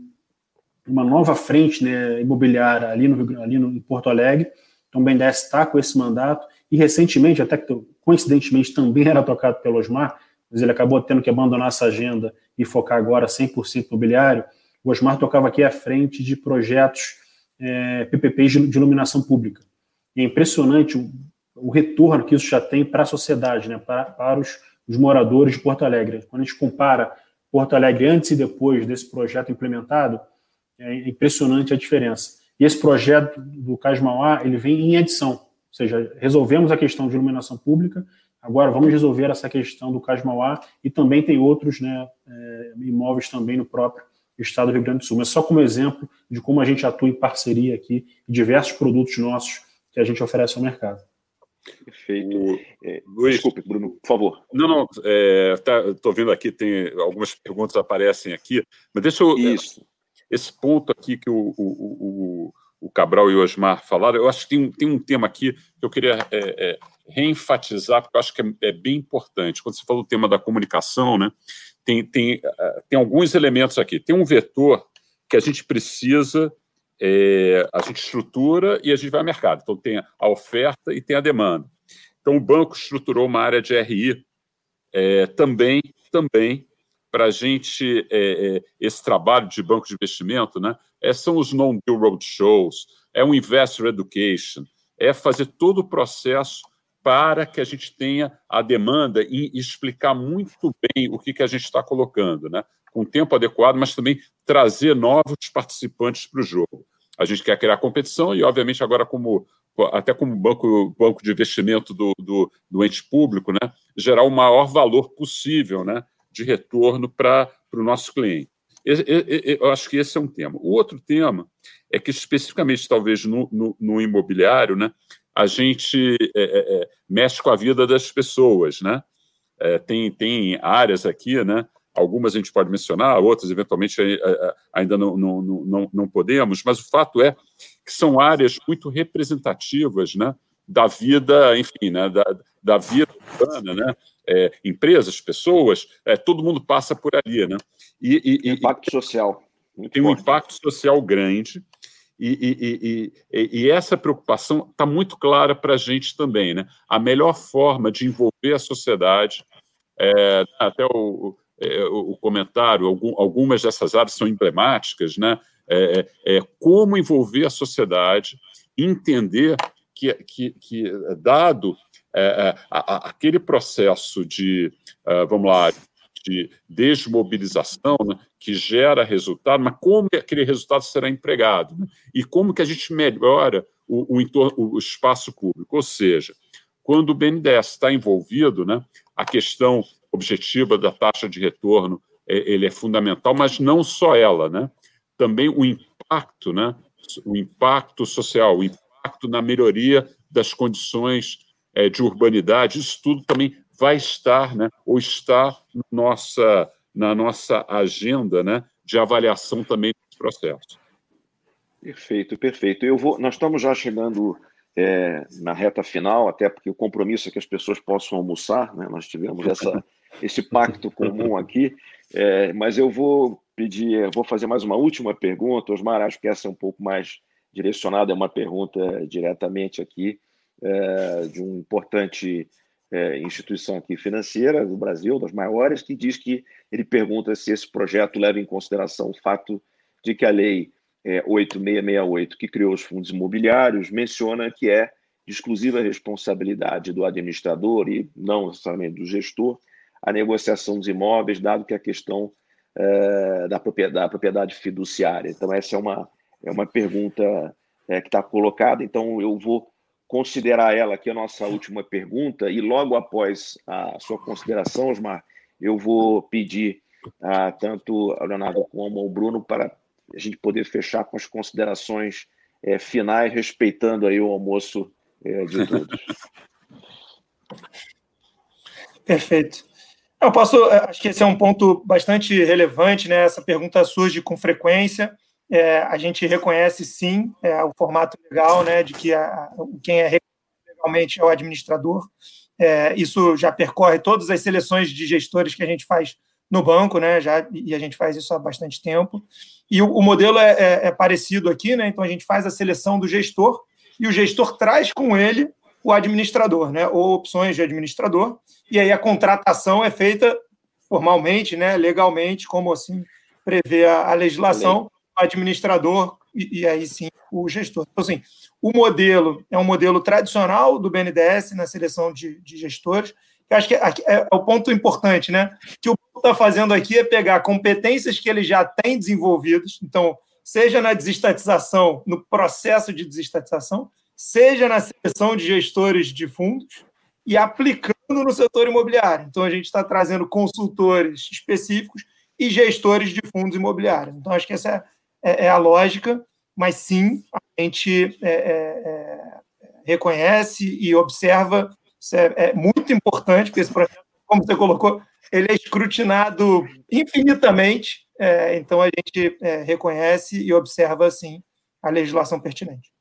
uma nova frente né, imobiliária ali, no, ali no, em Porto Alegre. Então, o BNDES está com esse mandato. E recentemente, até que coincidentemente também era tocado pelo Osmar, mas ele acabou tendo que abandonar essa agenda e focar agora 100% imobiliário. O Osmar tocava aqui à frente de projetos é, PPPs de, de, iluminação pública. E é impressionante o, o, retorno que isso já tem para a sociedade, né, para, para os, os moradores de Porto Alegre. Quando a gente compara Porto Alegre antes e depois desse projeto implementado, é impressionante a diferença. E esse projeto do Cais Mauá, ele vem em edição, ou seja, resolvemos a questão de iluminação pública, agora vamos resolver essa questão do Cais Mauá e também tem outros né, é, imóveis também no próprio estado do Rio Grande do Sul. Mas só como exemplo de como a gente atua em parceria aqui e diversos produtos nossos que a gente oferece ao mercado. Perfeito. É, Luiz, Desculpe, Bruno, por favor. Não, não, estou é, tá, vendo aqui, tem algumas perguntas aparecem aqui, mas deixa eu. Isso. Esse ponto aqui que o, o, o, o Cabral e o Osmar falaram, eu acho que tem, tem um tema aqui que eu queria é, é, reenfatizar, porque eu acho que é, é, bem importante. Quando você falou do tema da comunicação, né, tem, tem, é, tem alguns elementos aqui. Tem um vetor que a gente precisa, é, a gente estrutura e a gente vai ao mercado. Então, tem a oferta e tem a demanda. Então, o banco estruturou uma área de RI é, também, também para a gente, é, é, esse trabalho de banco de investimento, né, é, são os non-deal roadshows, é o investor education, é fazer todo o processo para que a gente tenha a demanda e explicar muito bem o que, que a gente está colocando, né? com tempo adequado, mas também trazer novos participantes para o jogo. A gente quer criar competição e, obviamente, agora como até como banco, banco de investimento do, do, do ente público, né, gerar o maior valor possível né, de retorno para o nosso cliente. Eu acho que esse é um tema. O outro tema é que, especificamente, talvez no, no, no imobiliário, né, a gente é, é, é, mexe com a vida das pessoas, né? É, tem, tem áreas aqui, né? Algumas a gente pode mencionar, outras eventualmente ainda não, não, não, não podemos, mas o fato é que são áreas muito representativas, né? Da vida, enfim, né? Da, da vida urbana, né? É, empresas, pessoas, é, todo mundo passa por ali, né? E, e, impacto social. Tem um impacto social grande. E, e, e, e, essa preocupação está muito clara para a gente também. Né? A melhor forma de envolver a sociedade, é, até o, é, o comentário, algum, algumas dessas áreas são emblemáticas, né? É, é, é como envolver a sociedade, entender que, que, que dado é, é, a, a, aquele processo de, vamos lá, de desmobilização, né, que gera resultado, mas como aquele resultado será empregado? Né? E como que a gente melhora o, o, entorno, o espaço público? Ou seja, quando o BNDES está envolvido, né, a questão objetiva da taxa de retorno é, ele é fundamental, mas não só ela, né? também o impacto, né? o impacto social, o impacto na melhoria das condições é, de urbanidade, isso tudo também vai estar, né, ou está na nossa, na nossa agenda né, de avaliação também dos processos. Perfeito, perfeito. Eu vou, nós estamos já chegando é, na reta final, até porque o compromisso é que as pessoas possam almoçar, né? nós tivemos essa, esse pacto comum aqui, é, mas eu vou pedir, vou fazer mais uma última pergunta, Osmar, acho que essa é um pouco mais direcionada, é uma pergunta diretamente aqui é, de uma importante é, instituição aqui financeira do Brasil, das maiores, que diz que ele pergunta se esse projeto leva em consideração o fato de que a lei é, 8668, que criou os fundos imobiliários, menciona que é de exclusiva responsabilidade do administrador e não necessariamente do gestor a negociação dos imóveis, dado que a questão é, da, propriedade, da, propriedade, fiduciária. Então, essa é uma, é uma pergunta é, que está colocada, então eu vou considerar ela aqui a nossa última pergunta e logo após a sua consideração, Osmar, eu vou pedir a, tanto ao Leonardo como ao Bruno para a gente poder fechar com as considerações é, finais, respeitando aí o almoço é, de todos. Perfeito. Eu posso, é, acho que esse é um ponto bastante relevante, né? Essa pergunta surge com frequência. É, a gente reconhece sim é, o formato legal, né, de que a, quem é legalmente é o administrador. É, isso já percorre todas as seleções de gestores que a gente faz no banco, né, já e a gente faz isso há bastante tempo. E o, o modelo é, é, é parecido aqui, né? Então a gente faz a seleção do gestor e o gestor traz com ele o administrador, né, ou opções de administrador. E aí a contratação é feita formalmente, né, legalmente, como assim prevê a, a legislação administrador e, e, aí sim o gestor. Então, assim, o modelo é um modelo tradicional do BNDES na seleção de, de gestores. Eu acho que é, é, o ponto importante, né? Que o está fazendo aqui é pegar competências que ele já tem desenvolvidas, então, seja na desestatização, no processo de desestatização, seja na seleção de gestores de fundos e aplicando no setor imobiliário. Então, a gente está trazendo consultores específicos e gestores de fundos imobiliários. Então, acho que essa é é, é a lógica, mas sim, a gente é, é, é reconhece e observa, isso é, muito importante, porque esse projeto, como você colocou, ele é escrutinado infinitamente, então a gente reconhece e observa, sim, a legislação pertinente.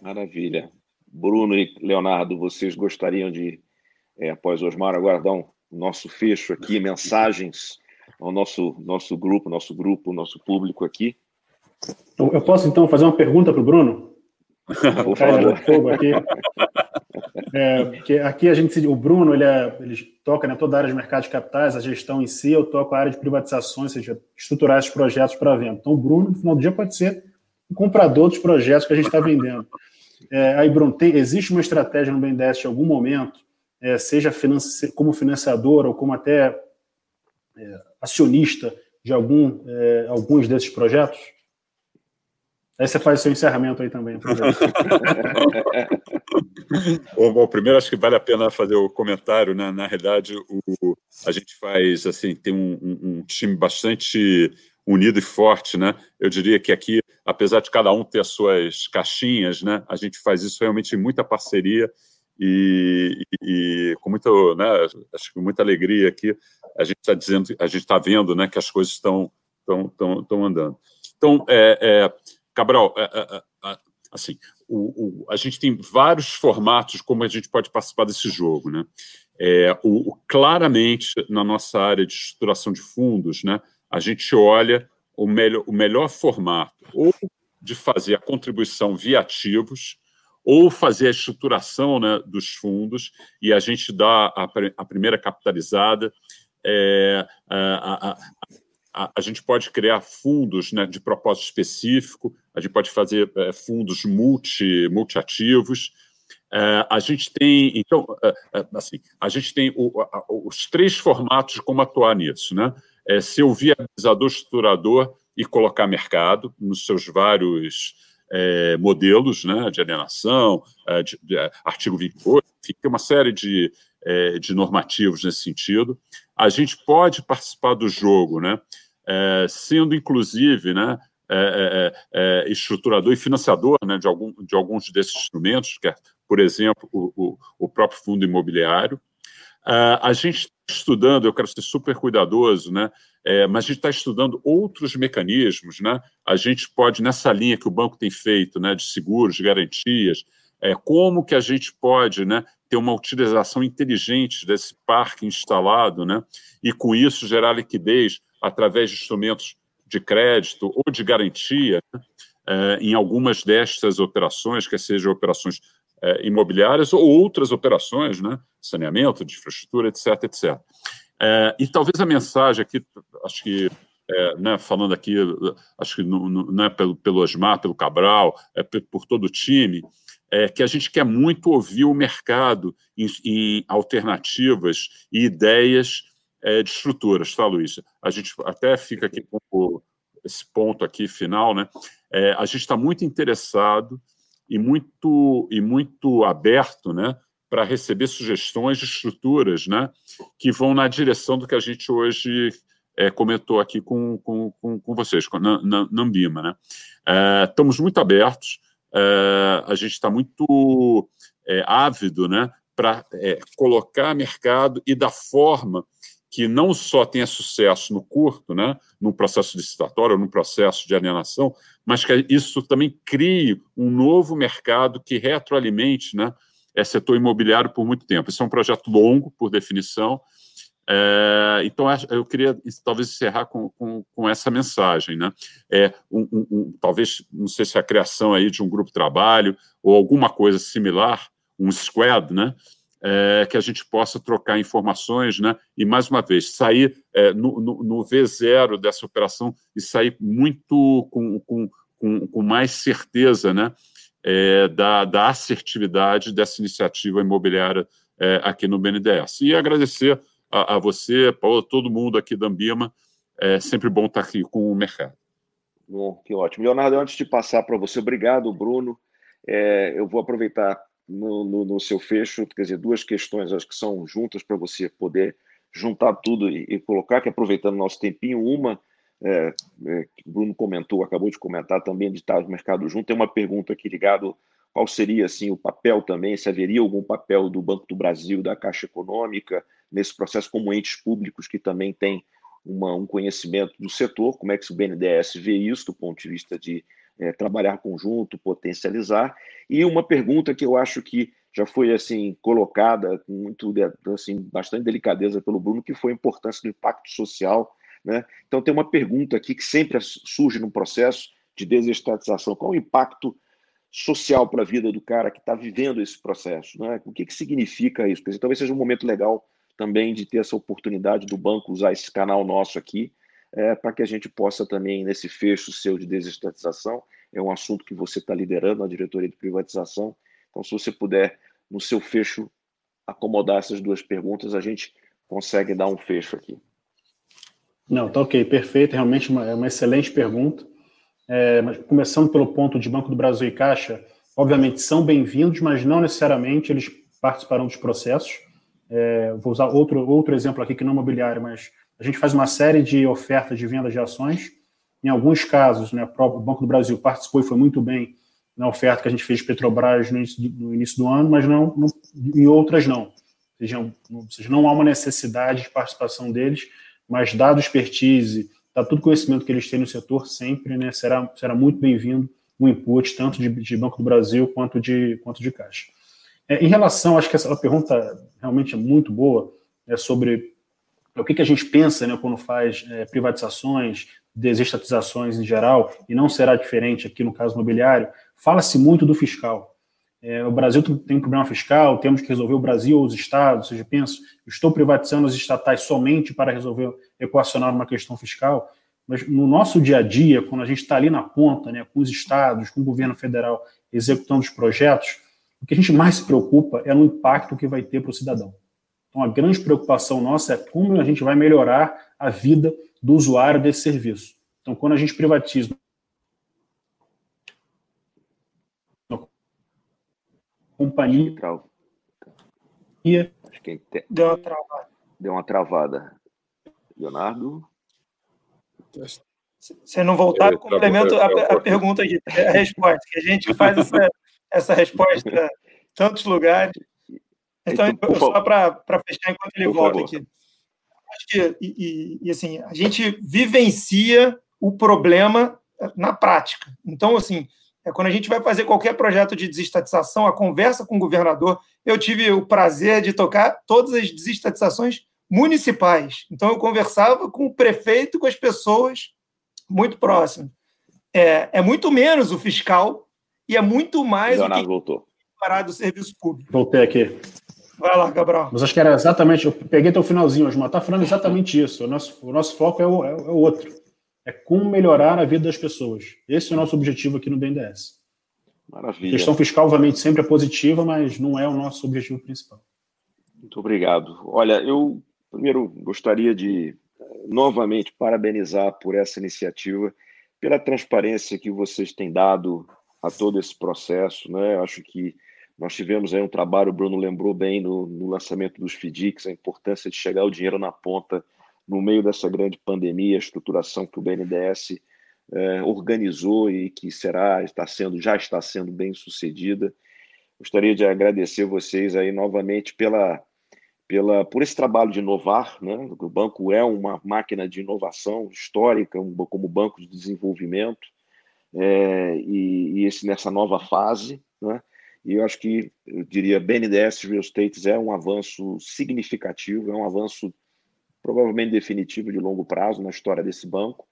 Maravilha. Bruno e Leonardo, vocês gostariam de, após Osmar, agora dar um nosso fecho aqui, mensagens ao nosso, nosso grupo, nosso grupo, nosso público aqui. Eu posso, então, fazer uma pergunta para o Bruno? Por favor. Aqui. É, porque aqui a gente, o Bruno, ele, é, ele toca né, toda a área de mercado de capitais, a gestão em si, eu toco a área de privatizações, ou seja, estruturar esses projetos para venda. Então, o Bruno, no final do dia, pode ser comprador dos projetos que a gente está vendendo. É, aí, Bruno, tem, existe uma estratégia no BNDES em algum momento, é, seja financi como financiador ou como até é, acionista de algum, é, alguns desses projetos? Aí você faz o seu encerramento aí também. bom, bom, primeiro acho que vale a pena fazer o comentário, né? Na realidade, o, a gente faz assim, tem um, um, time bastante unido e forte, né? Eu diria que aqui, apesar de cada um ter as suas caixinhas, né? A gente faz isso realmente em muita parceria e, e, com muita, né, acho que muita alegria aqui a gente está dizendo, a gente está vendo, né, que as coisas estão estão estão andando. Então, é, é, Cabral, é, é, é, assim, o, o, a gente tem vários formatos como a gente pode participar desse jogo, né? É, o, claramente na nossa área de estruturação de fundos, né, a gente olha o melhor, o melhor formato ou de fazer a contribuição via ativos ou fazer a estruturação né, dos fundos e a gente dá a, a primeira capitalizada. É, a, a, a, a, gente pode criar fundos né, de propósito específico, a gente pode fazer é, fundos multi, multiativos. É, a gente tem, então, é, é assim, a gente tem o, os três formatos de como atuar nisso, né? É, ser o viabilizador estruturador e colocar mercado nos seus vários é, modelos né, de alienação, é, de, de, é, artigo 28, enfim, tem uma série de, é, de normativos nesse sentido. A gente pode participar do jogo, né, é, sendo inclusive né, é, estruturador e financiador né, de, algum, de alguns desses instrumentos, que é, por exemplo, o, o, o próprio fundo imobiliário. a gente está estudando, eu quero ser super cuidadoso, né, é, mas a gente está estudando outros mecanismos, né? A gente pode, nessa linha que o banco tem feito, né, de seguros, de garantias, é, como que a gente pode né, ter uma utilização inteligente desse parque instalado, né? e com isso gerar liquidez através de instrumentos de crédito ou de garantia né? é, em algumas destas operações, quer sejam operações é, imobiliárias ou outras operações, né? saneamento, de infraestrutura, etc, etc. É, e talvez a mensagem aqui, acho que é, né, falando aqui, acho que no, no, né, pelo, pelo Osmar, pelo Cabral, é, por todo o time, é que a gente quer muito ouvir o mercado em, em alternativas e ideias é, de estruturas, tá, Luísa? A gente até fica aqui com esse ponto aqui final, né? É, a gente está muito interessado e muito e muito aberto, né, para receber sugestões de estruturas, né, que vão na direção do que a gente hoje é, comentou aqui com, com, com, com vocês, na, na, na Ambima, né? É, estamos muito abertos, é, a gente está muito é, ávido, né, para é, colocar mercado e da forma que não só tenha sucesso no curto, né, no processo licitatório, no processo de alienação, mas que isso também crie um novo mercado que retroalimente né, é setor imobiliário por muito tempo. Esse é um projeto longo, por definição. É, então, eu queria talvez encerrar com, com, com essa mensagem. Né? É, um, um, talvez, não sei se a criação aí de um grupo de trabalho ou alguma coisa similar, um squad, né? é, que a gente possa trocar informações, né? E mais uma vez sair é, no, no, no, V0 dessa operação e sair muito com, com, com, com mais certeza, né? É, da, da, assertividade dessa iniciativa imobiliária é, aqui no BNDES. E agradecer a, a você, Paulo, todo mundo aqui da Ambima. É sempre bom estar aqui com o mercado. Bom, que ótimo. Leonardo, antes de passar para você, obrigado, Bruno. É, eu vou aproveitar no, no, no, seu fecho, quer dizer, duas questões, acho que são juntas para você poder juntar tudo e, e, colocar, que aproveitando nosso tempinho, uma é, é, que o Bruno comentou, acabou de comentar também de estar no mercado junto, tem uma pergunta aqui ligado qual seria assim o papel também, se haveria algum papel do Banco do Brasil, da Caixa Econômica, nesse processo como entes públicos que também têm uma, um conhecimento do setor, como é que o BNDES vê isso do ponto de vista de é, trabalhar conjunto, potencializar. E uma pergunta que eu acho que já foi assim colocada com muito assim bastante delicadeza pelo Bruno, que foi a importância do impacto social. Né? Então tem uma pergunta aqui que sempre surge no processo de desestatização: qual o impacto social para a vida do cara que está vivendo esse processo? Né? O que, que significa isso? Porque talvez seja um momento legal também de ter essa oportunidade do banco usar esse canal nosso aqui é, para que a gente possa também, nesse fecho seu de desestatização, é um assunto que você está liderando, a diretoria de privatização. Então, se você puder, no seu fecho, acomodar essas duas perguntas, a gente consegue dar um fecho aqui. Não, tá ok, perfeito. Realmente uma, é uma excelente pergunta. É, mas começando pelo ponto de Banco do Brasil e Caixa, obviamente são bem-vindos, mas não necessariamente eles participarão dos processos. É, vou usar outro, outro exemplo aqui que não é imobiliário, mas a gente faz uma série de ofertas de venda de ações. Em alguns casos, né, o Banco do Brasil participou e foi muito bem na oferta que a gente fez de Petrobras no início do, no início do ano, mas não, não, em outras não. Ou seja, não. ou seja, não há uma necessidade de participação deles, mas dado expertise, tá tudo conhecimento que eles têm no setor, sempre né, será, será muito bem-vindo o input, tanto de, de, Banco do Brasil quanto de, quanto de Caixa. É, em relação, acho que essa pergunta realmente é muito boa, é sobre o que, que a gente pensa né, quando faz é, privatizações, desestatizações em geral, e não será diferente aqui no caso imobiliário, fala-se muito do fiscal. É, o Brasil tem um problema fiscal, temos que resolver o Brasil ou os estados, ou seja, penso, estou privatizando as estatais somente para resolver, equacionar uma questão fiscal, mas no nosso dia a dia, quando a gente está ali na ponta, né, com os estados, com o governo federal, executando os projetos, o que a gente mais se preocupa é no impacto que vai ter para o cidadão. Então, a grande preocupação nossa é como a gente vai melhorar a vida do usuário desse serviço. Então, quando a gente privatiza uma companhia. Acho que deu uma travada. Deu uma travada. Leonardo? Se não voltar, eu complemento a, a, pergunta aqui, a resposta, que a gente faz essa, essa resposta em tantos lugares. Então, então só para fechar enquanto ele volta aqui. Acho que, e, e, assim, a gente vivencia o problema na prática. Então, assim, É quando a gente vai fazer qualquer projeto de desestatização, a conversa com o governador. Eu tive o prazer de tocar todas as desestatizações municipais. Então, eu conversava com o prefeito, com as pessoas muito próximas. É, é muito menos o fiscal e é muito mais Leonardo o que voltou. parar do serviço público. Voltei aqui. Vai lá, Gabriel. Mas acho que era exatamente, eu peguei teu finalzinho, Osmar, está falando exatamente isso. O nosso, o nosso foco é o, é o outro. É como melhorar a vida das pessoas. Esse é o nosso objetivo aqui no BNDES. Maravilha. A questão fiscal, obviamente, sempre é positiva, mas não é o nosso objetivo principal. Muito obrigado. Olha, eu primeiro gostaria de novamente parabenizar por essa iniciativa, pela transparência que vocês têm dado a todo esse processo. Né? Acho que nós tivemos aí um trabalho, o Bruno lembrou bem no, no lançamento dos FDICs, a importância de chegar o dinheiro na ponta no meio dessa grande pandemia, a estruturação que o BNDES é, organizou e que será, está sendo, já está sendo bem sucedida. Gostaria de agradecer vocês aí novamente pela, pela, por esse trabalho de inovar, né? O banco é uma máquina de inovação histórica, como banco de desenvolvimento, é, e, e, esse nessa nova fase, né? E eu acho que, eu diria, BNDES Real Estate é um avanço significativo, é um avanço provavelmente definitivo de longo prazo na história desse banco.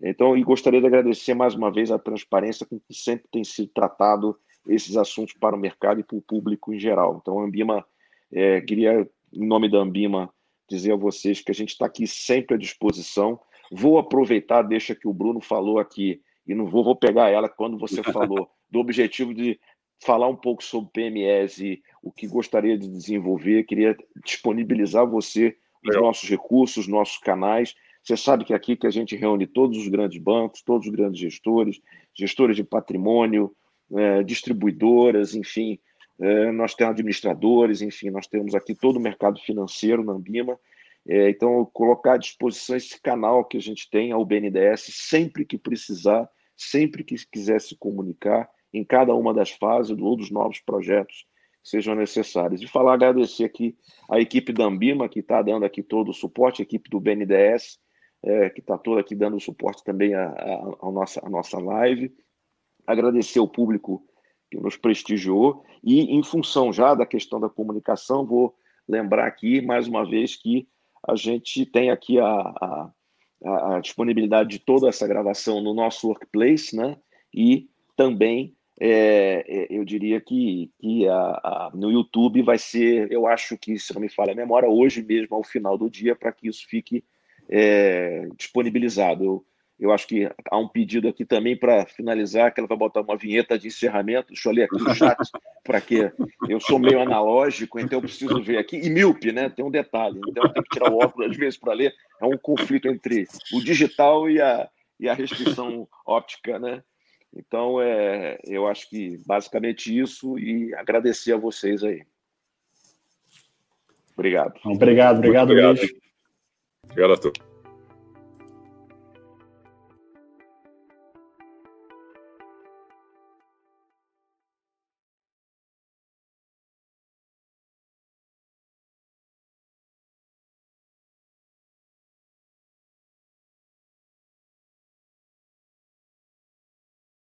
Então, e gostaria de agradecer mais uma vez a transparência com que sempre tem sido tratado esses assuntos para o mercado e para o público em geral. Então, a Ambima, é, queria, em nome da Ambima, dizer a vocês que a gente está aqui sempre à disposição. Vou aproveitar, deixa que o Bruno falou aqui, e não vou, vou pegar ela quando você falou do objetivo de falar um pouco sobre PMS e o que gostaria de desenvolver. Queria disponibilizar você os nossos recursos, nossos canais. Você sabe que é aqui que a gente reúne todos os grandes bancos, todos os grandes gestores, gestores de patrimônio, é, distribuidoras, enfim, é, nós temos administradores, enfim, nós temos aqui todo o mercado financeiro na Ambima. É, então, colocar à disposição esse canal que a gente tem ao BNDES sempre que precisar, sempre que quiser se comunicar, em cada uma das fases ou dos novos projetos sejam necessários. E falar, agradecer aqui a equipe da Ambima, que está dando aqui todo o suporte, a equipe do BNDES, é, que está toda aqui dando suporte também à, nossa, à nossa live. Agradecer ao público que nos prestigiou. E, em função já da questão da comunicação, vou lembrar aqui, mais uma vez, que a gente tem aqui a, a, a disponibilidade de toda essa gravação no nosso workplace, né? E também é, é, eu diria que, que a, a, no YouTube vai ser, eu acho que, se não me falha a memória, hoje mesmo, ao final do dia, para que isso fique é, disponibilizado. Eu, eu acho que há um pedido aqui também para finalizar, que ela vai botar uma vinheta de encerramento. Deixa eu ler aqui no chat, para que eu sou meio analógico, então eu preciso ver aqui. E míope, né? Tem um detalhe. Então eu tenho que tirar o óculos às vezes para ler. É um conflito entre o digital e a, e a restrição óptica, né? Então, é, eu acho que basicamente isso e agradecer a vocês aí. Obrigado. Obrigado, obrigado, obrigado. Obrigado a todos.